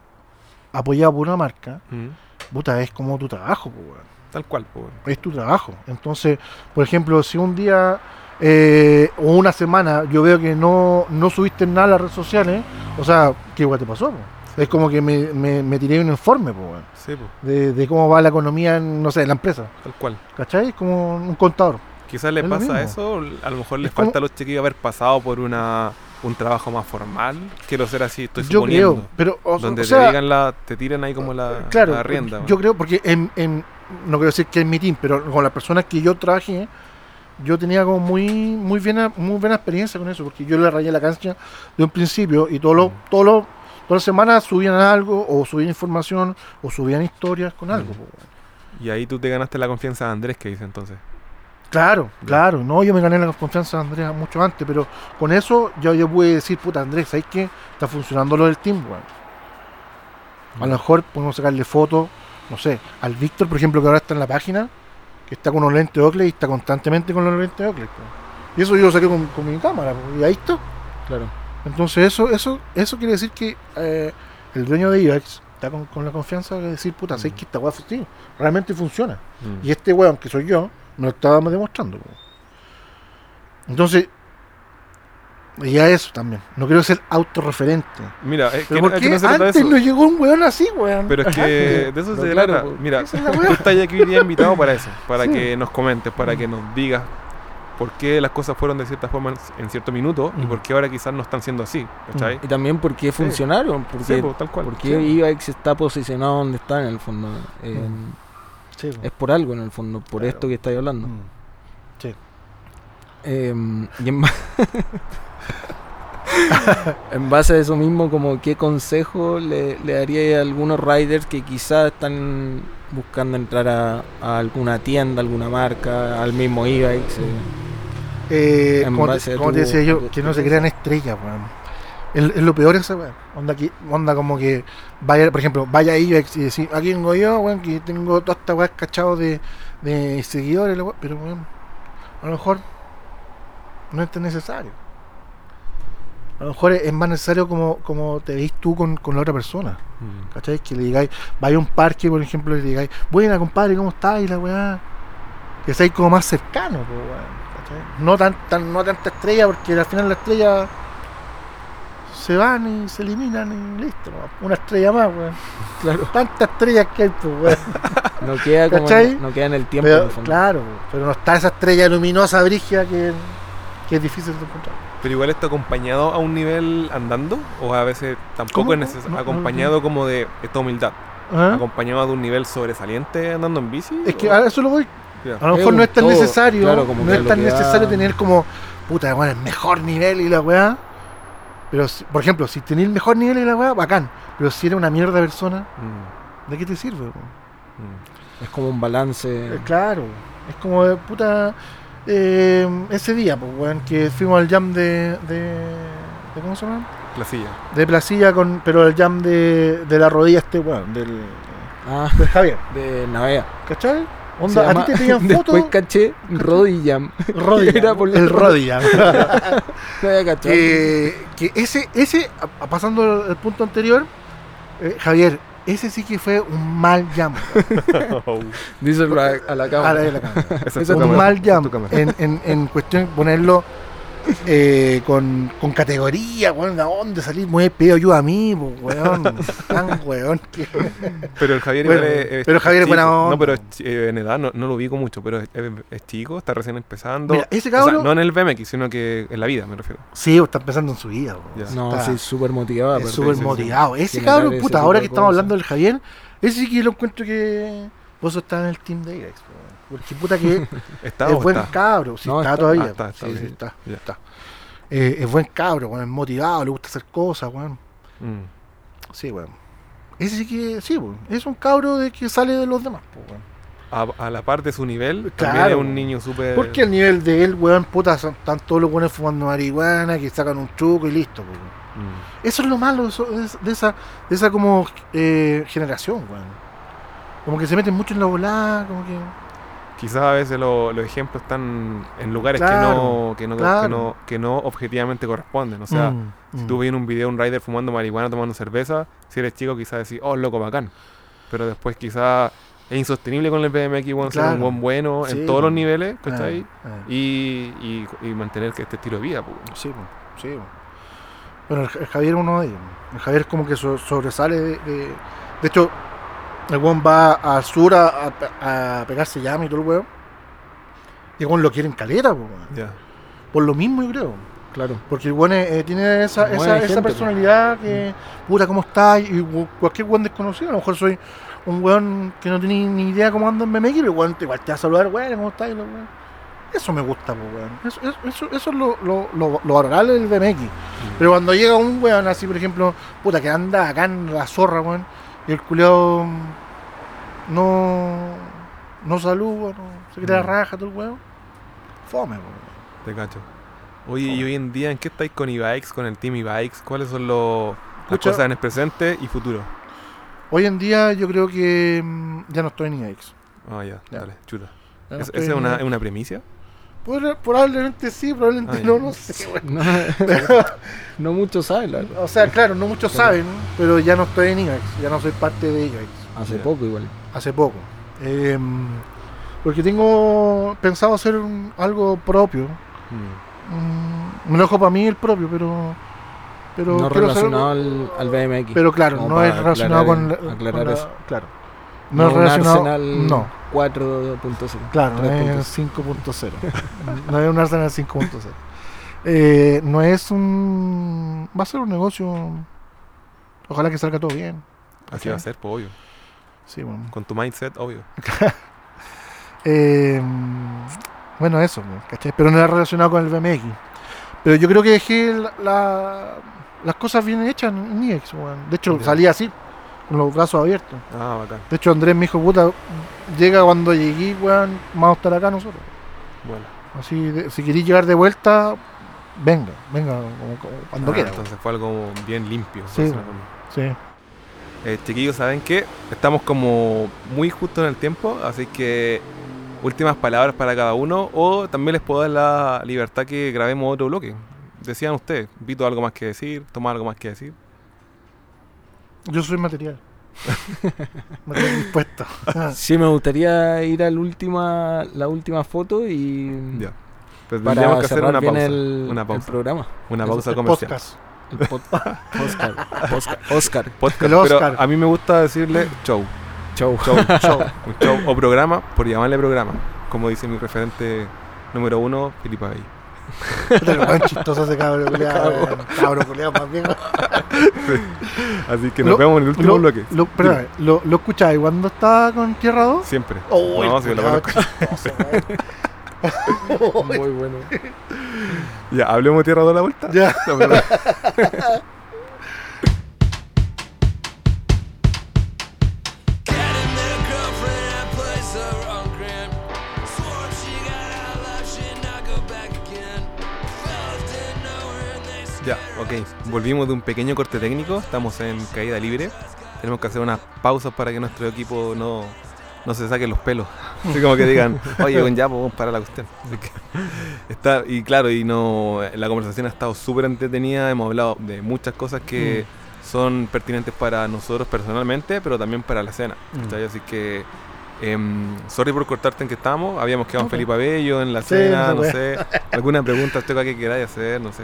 apoyado por una marca,
Mm.
puta, es como tu trabajo, po, weón.
Tal cual, po, weón.
es tu trabajo. Entonces, por ejemplo, si un día eh, o una semana yo veo que no, no subiste nada a las redes sociales, o sea, ¿qué igual te pasó? Es como que me, me, me tiré un informe weón,
Sí,
de, de cómo va la economía en, no sé, en la empresa.
tal cual.
¿Cachai? Es como un contador.
Quizás le
Es
pasa eso, a lo mejor les
como-
falta a los chiquillos haber pasado por una un trabajo más formal. Quiero ser así, estoy
yo
suponiendo.
creo, pero o,
donde
o sea,
te digan la, te tiran ahí como la,
claro,
la rienda.
yo creo porque en, en- no quiero decir que en mi team, pero con las personas que yo trabajé, yo tenía como muy muy buena muy buena experiencia con eso, porque yo le rayé la cancha de un principio y todos los
Mm.
todos los todas las semanas subían algo o subían información o subían historias con algo.
Mm. Y ahí tú te ganaste la confianza de Andrés, que dice entonces.
Claro, claro, no, yo me gané la confianza de Andrea mucho antes, pero con eso yo, yo pude decir, puta Andrés, ¿sabes qué? Está funcionando lo del team, weón. A lo mejor podemos sacarle fotos, no sé, al Víctor, por ejemplo, que ahora está en la página, que está con unos lentes Oakley y está constantemente con los lentes Oakley. po. Y eso yo lo saqué con, con mi cámara, y ahí está.
Claro.
Entonces eso eso eso quiere decir que eh, el dueño de IVAX está con, con la confianza de decir, puta, ¿sabes
Mm.
que esta weá realmente funciona?
Mm.
Y este weón, que soy yo, me lo estaba demostrando. Entonces, ya eso también. No quiero ser autorreferente.
Mira, es que
Pero
no,
¿por
aquí
qué
no se trata de
antes
eso.
no llegó un weón así, weón?
Pero es que de eso
Pero
se
claro,
trata. Mira,
es la
tú estás aquí hoy día invitado para eso, para
Sí.
que nos comentes, para que nos digas por qué las cosas fueron de cierta forma en- cierto minuto y
Mm.
por qué ahora quizás no están siendo así. ¿Cachai?
Y también por qué funcionaron,
Sí,
porque,
po, tal cual.
porque
Sí.
IVAX está posicionado donde está en el fondo. Eh,
Sí.
Es por algo en el fondo, por
Claro.
esto que estáis hablando.
Mm. Sí.
Eh, y en, ba- en base a eso mismo, como qué consejo le, le daría a algunos riders que quizás están buscando entrar a, a alguna tienda, alguna marca, al mismo e-bikes. eh.
Eh, como, te,
a
como
tu-
te decía yo, que no se crean estrellas, weón. Es, es lo peor esa weón. Onda, que, onda como que vaya, por ejemplo, vaya a IBEX y decir, aquí vengo yo, weón, que tengo toda esta weá cachado de, de seguidores, la weá", pero weón, a lo mejor no es tan necesario. A lo mejor es, más necesario como, como te veis tú con, con la otra persona.
Mm.
¿Cachai? Que le digáis, vaya a un parque, por ejemplo, y le digáis, buena compadre, ¿cómo estás? Y la weá. Que seáis como más cercano, po, weón, ¿cachai? No tan, tan, no tanta estrella, porque al final las estrellas se van y se eliminan y listo, una estrella más, weón.
Claro.
Tantas estrellas que hay, pues, weón.
No queda, como no queda en el tiempo. en el fondo.
claro, pero no está esa estrella luminosa, brigia, que, que es difícil de encontrar.
Pero igual está acompañado a un nivel andando, o a veces tampoco
¿Cómo?
es
No,
necesario.
no, no,
acompañado como de esta humildad.
¿Ah?
Acompañado de un nivel sobresaliente andando en bici.
Es que
o-
a eso lo voy. A lo
Es
mejor no es tan
todo,
necesario,
claro, como
no es tan
da-
necesario tener como, puta, bueno, el mejor nivel y la weá. Pero, si- por ejemplo, si tenés el mejor nivel y la weá, bacán. Pero si eres una mierda persona,
Mm,
¿de qué te sirve?
mm.
Es como un balance.
Eh, claro, es como, de puta, eh, ese día, pues, weón, que fuimos al jam de, de, de- ¿cómo se llama?
Placilla.
De Placilla, con, pero el jam de, de la rodilla este, weón, del,
Ah,
del Javier,
de Navea.
¿cachai?
Se
Onda, a
llama-
ti te pillan
Después
fotos,
caché rodilla.
rodilla,
Era por la-
el rodilla.
No había cachado.
que, que ese, ese, a- a- pasando el punto anterior, eh, Javier, ese sí que fue un mal jam.
Díselo a, a la
A
cámara.
la- a la cámara.
Esa es
un
cámara,
mal jam. En, en, en cuestión de ponerlo eh, con, con categoría, weón, ¿de dónde salir? Muy pedo yo a mí, weón. Tan weón. que-
Pero el Javier
Bueno,
es, es
pero Javier es
chico.
buena onda.
No, pero es eh, en edad no, no lo ubico mucho, pero es, es- es chico, está recién empezando.
Mira, ese
O sea,
cabrón,
no en el BMX, sino que en la vida, me refiero.
sí, está empezando en su vida, weón.
No,
Está-
sí, súper motivado.
es súper
sí, sí.
motivado. Ese cabrón, puta, ahora que estamos hablando del Javier, ese sí que lo encuentro que vos estás en el team de Irex, weón. Porque puta que
¿Está
es buen
está?
cabro, sí
No,
está,
está.
todavía.
Ah, está, está
sí, sí, está. Eh, es buen cabro, weón, es motivado, le gusta hacer cosas, weón.
Mm.
Sí, weón. Ese sí que, sí, weón. Es un cabro de que sale de los demás, weón.
A, a la par de su nivel,
Claro.
también es un niño súper.
Porque el nivel de él, weón, puta, están todos los buenos fumando marihuana, que sacan un truco y listo.
Mm.
Eso es lo malo eso- de esa, de esa como eh, generación, weón. Como que se meten mucho en la volada, como que.
Quizás a veces lo- los ejemplos están en lugares que,
Claro,
no, que, no, que,
claro.
no, que no objetivamente corresponden. O sea,
Mm,
si
mm.
tú ves en un video un rider fumando marihuana, tomando cerveza, si eres chico quizás decís, oh, loco, bacán. Pero después quizás es insostenible con el BMX, bueno, ser un
Claro.
buen bueno
Sí,
en todos los niveles,
Ah,
¿cachai?
ah.
Y, y, y mantener que este estilo de vida, pues.
Sí, sí. Bueno, el, el Javier es uno de ellos. El Javier como que so- sobresale de, de, de hecho, el weón va al sur a, a- a pegarse llama y todo el weón. Y el weón lo quiere en caleta, po, weón.
Ya.
por lo mismo yo creo.
Claro.
Porque el weón eh, tiene esa, esa,
gente,
esa personalidad que, puta, ¿cómo está? Y cu- cualquier weón desconocido, a lo mejor soy un weón que no tiene ni idea cómo anda en BMX, pero weón, te- igual te va a saludar, weón, ¿cómo estás? Eso me gusta, po, weón. Eso, eso, eso, eso es lo, lo, lo, lo valorable del BMX. Pero cuando llega un weón así, por ejemplo, puta, que anda acá en la zorra, weón, y el culiao no, no saluda, no se queda
Mm.
raja, todo el weón, fome.
Te cacho. Oye, y hoy en día, ¿en qué estáis con e-bikes, con el team e-bikes? ¿Cuáles son los, las cosas en el presente y futuro?
Hoy en día yo creo que mm, ya no estoy en IX.
Ah, ya,
Ya.
dale, chuta.
Ya no
¿Es-
estoy
¿Esa es una, es una premisa?
Proba- Probablemente sí, probablemente no, no sé.
No, no muchos saben, la verdad.
O sea, claro, no muchos saben, pero ya no estoy en IX, ya no soy parte de IX.
Hace
Ya.
poco igual.
Hace poco. Eh, porque tengo pensado hacer un- algo propio.
Mm.
Mm, dejo para mí el propio, pero. pero
no relacionado
algo-
al, al BMX.
Pero claro, no es relacionado
aclarar
con, la-
aclarar
con la-
eso.
Claro.
no,
No, es
un
relacionado.
Arsenal
No,
4.0.
claro, no
3.0.
es 5.0. no es un Arsenal 5.0. Eh, no es un. Va a ser un negocio. Ojalá que salga todo bien.
Así va a ser, pues obvio.
Sí, bueno.
Con tu mindset, obvio.
Eh, bueno, eso, ¿cachai? Pero no era relacionado con el BMX. Pero yo creo que dejé la- la- las cosas bien hechas en IEX. De hecho,
Ya.
salí así. Con los brazos abiertos.
Ah, bacán.
De hecho, Andrés me dijo, puta, llega cuando llegué, weón, vamos a estar acá nosotros.
Bueno.
Así, de- si queréis llegar de vuelta, venga, venga, como- como cuando
Ah,
quiera.
Entonces fue algo bien limpio.
Sí. Sí.
Eh, chiquillos, ¿saben qué? Estamos como muy justo en el tiempo, así que últimas palabras para cada uno o también les puedo dar la libertad que grabemos otro bloque. Decían ustedes, Vito algo más que decir, Tomás algo más que decir.
Yo soy material. material dispuesto.
Sí, me gustaría ir a la última, la última foto y
Ya. Pues
para
tendríamos que hacer una pausa.
el,
una
el
pausa.
programa.
Una
Eso,
pausa
El
comercial.
podcast.
El pod- Oscar, Oscar, Oscar.
Podcast,
El
pero
Oscar.
a mí me gusta decirle show.
Chau.
Show, show. Un show o programa, por llamarle programa. Como dice mi referente número uno, Filipa Bey.
Weón chistoso ese cabro culiado. weón. Cabro culiado más viejo.
Así que nos
Lo-
vemos en el último
Lo,
bloque.
lo, espérame, ¿lo, lo escucháis cuando estaba con Tierra 2?
Siempre.
Oh,
no, si lo
culiao
conozco.
chistoso, weón.
Muy bueno.
Ya, hablemos de Tierra de la vuelta.
Ya.
Ya, ok. Volvimos de un pequeño corte técnico. Estamos en caída libre. Tenemos que hacer unas pausas para que nuestro equipo no, no se saque los pelos. Así como que digan, oye, ya podemos parar la cuestión. Está, y claro, y no la conversación ha estado súper entretenida. Hemos hablado de muchas cosas que son pertinentes para nosotros personalmente, pero también para la escena.
Mm.
Así que, em, sorry por cortarte en que estamos. Habíamos quedado en. Felipe Abello, en la
Sí,
escena,
no
no
sé.
Alguna pregunta que queráis hacer, no sé.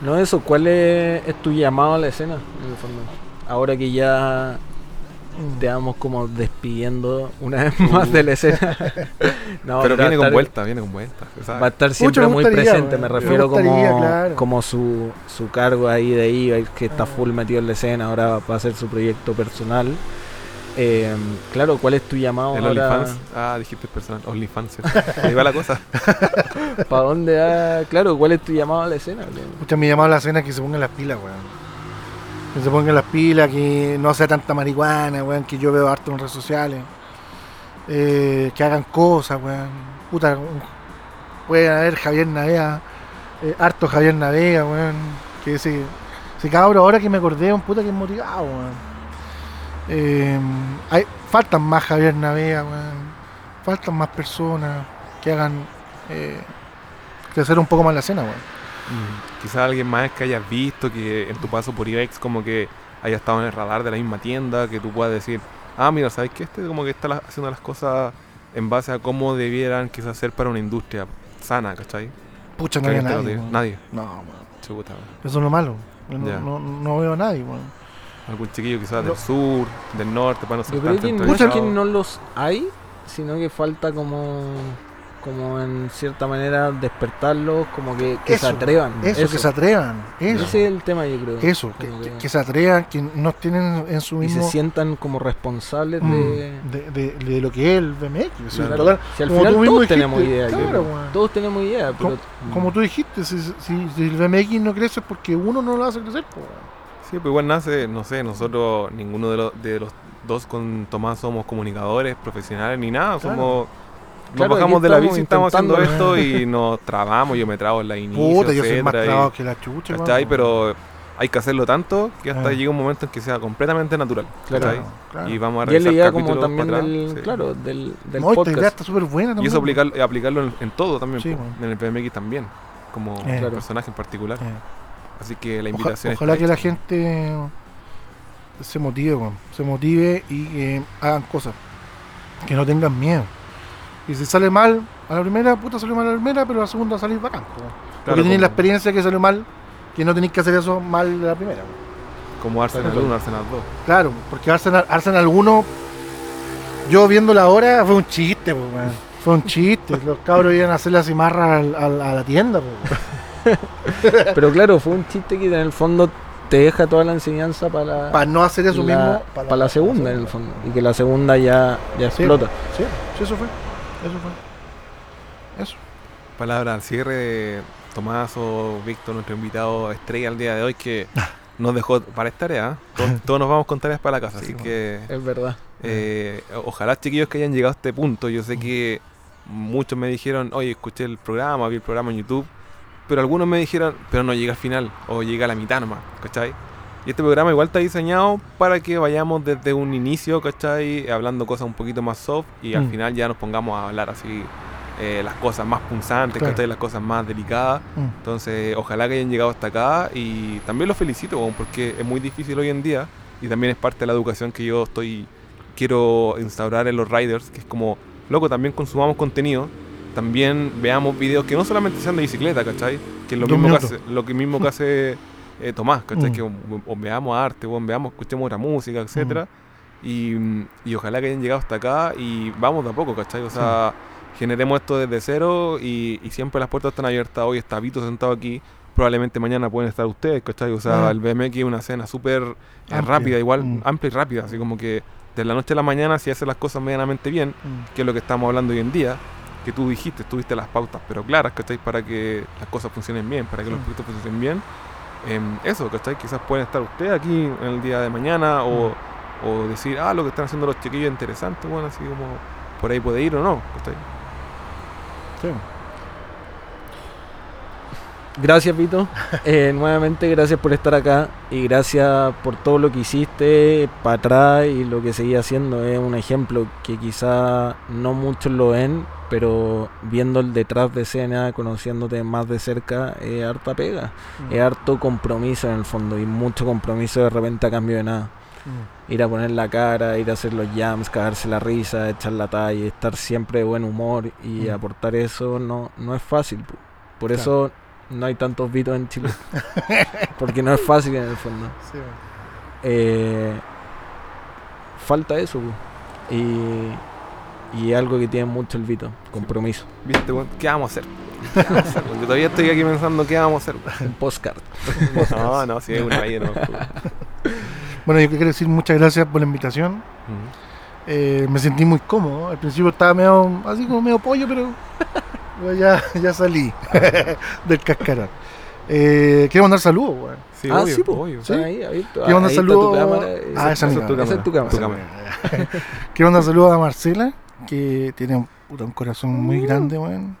No, eso, ¿cuál es, es tu llamado a la escena? En el fondo? Ahora que ya te vamos como despidiendo una vez más de la escena. No,
Pero viene con
estar-
vuelta, viene con vuelta.
Va a estar siempre muy
gustaría,
presente, me
Me
refiero
gustaría,
como,
claro.
como su, su cargo ahí de ahí, que está
Ah.
full metido en la escena, ahora va a hacer su proyecto personal. Eh, claro, ¿cuál es tu llamado
El
ahora?
OnlyFans. Ah, dijiste personal. OnlyFans. Ahí va la cosa.
¿Para dónde va? Claro, ¿cuál es tu llamado a la escena?
Escucha, mi llamado a la escena es que se pongan las pilas, weón. Que se pongan las pilas, que no sea tanta marihuana, weón, que yo veo harto en redes sociales. Eh, que hagan cosas, weón. Puta, un- pueden haber Javier Navega, eh, harto Javier Navega, weón. Que ese, ese cabro, ahora que me acordé, un puta que es motivado, weón. Eh, hay, faltan más Javier Navega, weón. Faltan más personas que hagan eh, crecer un poco más la escena, weón.
Quizás alguien más que hayas visto que en tu paso por IBEX como que haya estado en el radar de la misma tienda, que tú puedas decir, ah, mira, ¿sabes qué? Este como que está haciendo las cosas en base a cómo debieran quizás ser para una industria sana, ¿cachai?
Pucha, no había nadie.
Nadie.
No.
Chuta, weón.
Eso es lo malo. No, no, no veo a nadie, weón.
Algún chiquillo quizás del sur, del norte, para no ser
Yo creo que no es que no los hay, sino que falta como como en cierta manera despertarlos, como que, que
Eso,
se atrevan.
Eso, que se atrevan. Eso.
Ese es el tema, yo creo.
Eso, que,
Como
que- se atrevan, que no tienen en su
y
mismo.
se sientan como responsables
mm,
de...
de, de- de lo que es el BMX.
Claro.
total.
Si al
como
final
tú
todos tenemos idea,
claro,
todos tenemos idea, pero
Como tú dijiste, si, si- si el BMX no crece es porque uno no lo hace crecer. weón.
Sí, pues igual nace, no sé, nosotros, ninguno de los, de los dos con Tomás somos comunicadores profesionales ni nada,
Claro.
somos... Nos
Claro,
bajamos de la bici, estamos haciendo esto y nos trabamos, yo me trago en la inicio,
Puta, yo soy más
etcétera, y-
trabado que la chucha.
¿cachai?
weón.
Pero hay que hacerlo tanto que hasta
Ah.
llega un momento en que sea completamente natural.
Claro.
claro.
Y vamos a
y como
capítulos
también
para atrás,
del,
sí.
claro, del, del
No, esta
podcast.
idea está súper buena
Y
también.
eso aplicar, aplicarlo en, en todo también,
Sí,
en el PMX también, como
Eh.
Claro.
personaje en particular.
Eh.
Así que la invitación
ojalá
está
que la gente se motive, se motive y que hagan cosas. Que no tengan miedo. Y si sale mal a la primera, puta salió mal a la primera, pero a la segunda salís bacán. weón. Porque
Claro,
tenéis la experiencia que salió mal, que no tenéis que hacer eso mal de la primera.
Como Arsenal
Claro.
1, Arsenal 2.
Claro, porque Arsenal, Arsenal 1, yo viéndola ahora, fue un chiste, weón. Fue un chiste. Los cabros iban a hacer la cimarra al- al- a la tienda. weón.
Pero claro, fue un chiste que en el fondo te deja toda la enseñanza para la,
Para no hacer eso
la-
mismo.
para la segunda, en el fondo. Y que la segunda ya, ya
Sí,
explota.
Sí, sí, eso fue. Eso fue. Eso.
Palabra al cierre de Tomás o Víctor, nuestro invitado estrella al día de hoy, que nos dejó para tarea. Todos, todos nos vamos con tareas para la casa, así
bueno.
que
Es verdad.
eh, ojalá chiquillos que hayan llegado a este punto. Yo sé que muchos me dijeron, oye, escuché el programa, vi el programa en YouTube, pero algunos me dijeron, pero no llega al final, o llega a la mitad nomás, ¿cachai? Y este programa igual está diseñado para que vayamos desde un inicio, ¿cachai? Hablando cosas un poquito más soft y al
Mm.
final ya nos pongamos a hablar así eh, las cosas más punzantes,
Claro.
¿cachai? Las cosas más delicadas.
Mm.
Entonces, ojalá que hayan llegado hasta acá y también los felicito, porque es muy difícil hoy en día y también es parte de la educación que yo estoy quiero instaurar en los riders, que es como, loco, también consumamos contenido, también veamos videos que no solamente sean de bicicleta, ¿cachai? Que es lo
Dos
mismo que hace, lo que mismo que hace eh, Tomás, ¿cachai?
Mm.
Que o, o veamos arte, o veamos, escuchemos otra música, etcétera. Y, y ojalá que hayan llegado hasta acá y vamos de a poco, ¿cachai? O sea, generemos esto desde cero y, y siempre las puertas están abiertas. Hoy está Vito sentado aquí, probablemente mañana pueden estar ustedes, ¿cachai? O sea,
Ah.
el BMX es una escena súper eh, rápida, igual,
Mm.
amplia y rápida, así como que de la noche a la mañana si haces las cosas medianamente bien,
Mm.
que es lo que estamos hablando hoy en día, que tú dijiste, tuviste las pautas, pero claras, ¿cachai? Para que las cosas funcionen bien, para que los proyectos funcionen bien. Em, eso, ¿cachai? Quizás pueden estar ustedes aquí en el día de mañana o, o decir, ah, lo que están haciendo los chiquillos es interesante, bueno, así como por ahí puede ir o no, ¿cachai?
Sí.
Gracias, Vito. Eh, nuevamente, gracias por estar acá y gracias por todo lo que hiciste para atrás y lo que seguís haciendo. Es un ejemplo que quizá no muchos lo ven, pero viendo el detrás de escena, conociéndote más de cerca, es harta pega.
Mm.
Es harto compromiso en el fondo y mucho compromiso de repente a cambio de nada.
Mm.
Ir a poner la cara, ir a hacer los jams, cagarse la risa, echar la talla, estar siempre de buen humor y
Mm.
aportar eso no, no es fácil. Por
Claro.
eso no hay tantos Vitos en Chile. Porque no es fácil en el fondo.
Sí.
Eh, falta eso. Y, y algo que tiene mucho el Vito, compromiso.
¿Viste? ¿Qué vamos a hacer? ¿Qué vamos a hacer? Yo todavía estoy aquí pensando qué vamos a hacer.
Un postcard.
No, no, sí, es una ahí, no.
Bueno, yo quiero decir muchas gracias por la invitación. Eh, me sentí muy cómodo. Al principio estaba medio, así como medio pollo, pero ya, ya salí del cascarón. Eh, quiero mandar saludos, weón.
Sí,
ah,
obvio,
sí,
obvio.
Ahí, abierto.
Quiero mandar
Ahí
saludos.
cámara,
Ah,
esa-
esa es
tu
cámara.
esa es tu cámara.
Quiero mandar saludos a Marcela, que tiene un, puta, un corazón muy grande, weón.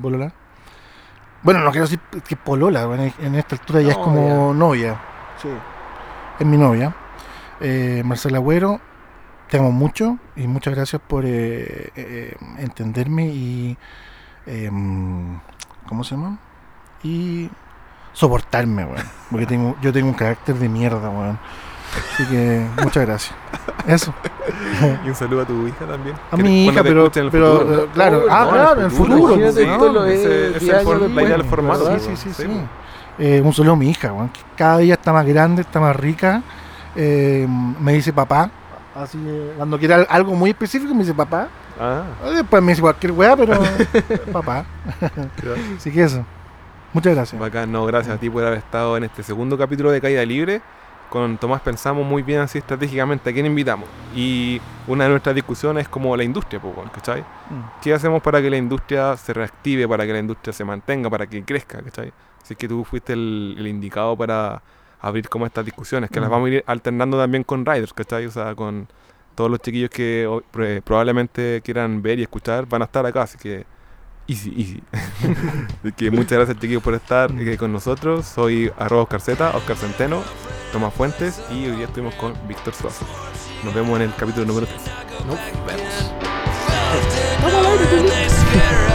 Polola. Bueno, no quiero decir que polola, weón. En esta altura ya es como novia. Sí. Es mi novia. Eh, Marcela Agüero, te amo mucho y muchas gracias por eh, eh, entenderme y. em, ¿Cómo se llama? Y soportarme, weón. Porque tengo, yo tengo un carácter de mierda, weón. Así que muchas gracias. Eso.
Y un saludo a tu hija también.
A mi hija, pero,
futuro.
eh, claro,
Oh,
ah,
no,
claro, en el futuro.
Imagínate,
pues,
esto
¿no?
lo ves
Ese- ese
10
es el
años
la idea del formato.
Sí, sí, sí,
Sí,
sí.
pues.
Eh, un saludo a mi hija, que cada día está más grande, está más rica. Eh, me dice papá. Así, eh, cuando quiere al- algo muy específico, me dice papá.
Ah,
Después me dice cualquier weá, pero papá. Así que eso. Muchas gracias.
bacán. No, gracias a ti por haber estado en este segundo capítulo de Caída Libre. Con Tomás pensamos muy bien así estratégicamente a quién invitamos. Y una de nuestras discusiones es como la industria, ¿cachai?
Mm.
¿Qué hacemos para que la industria se reactive, para que la industria se mantenga, para que crezca, ¿cachai? Así que tú fuiste el, el indicado para abrir como estas discusiones, que las
Mm.
vamos a ir alternando también con riders, ¿cachai? O sea, con todos los chiquillos que probablemente quieran ver y escuchar, van a estar acá, así que easy, easy. Así que muchas gracias chiquillos por estar eh, con nosotros. Soy arroba Oscar Zeta, Oscar Centeno, Tomás Fuentes y hoy día estuvimos con Víctor Suazo. Nos vemos en el capítulo número 3.
Nos vemos.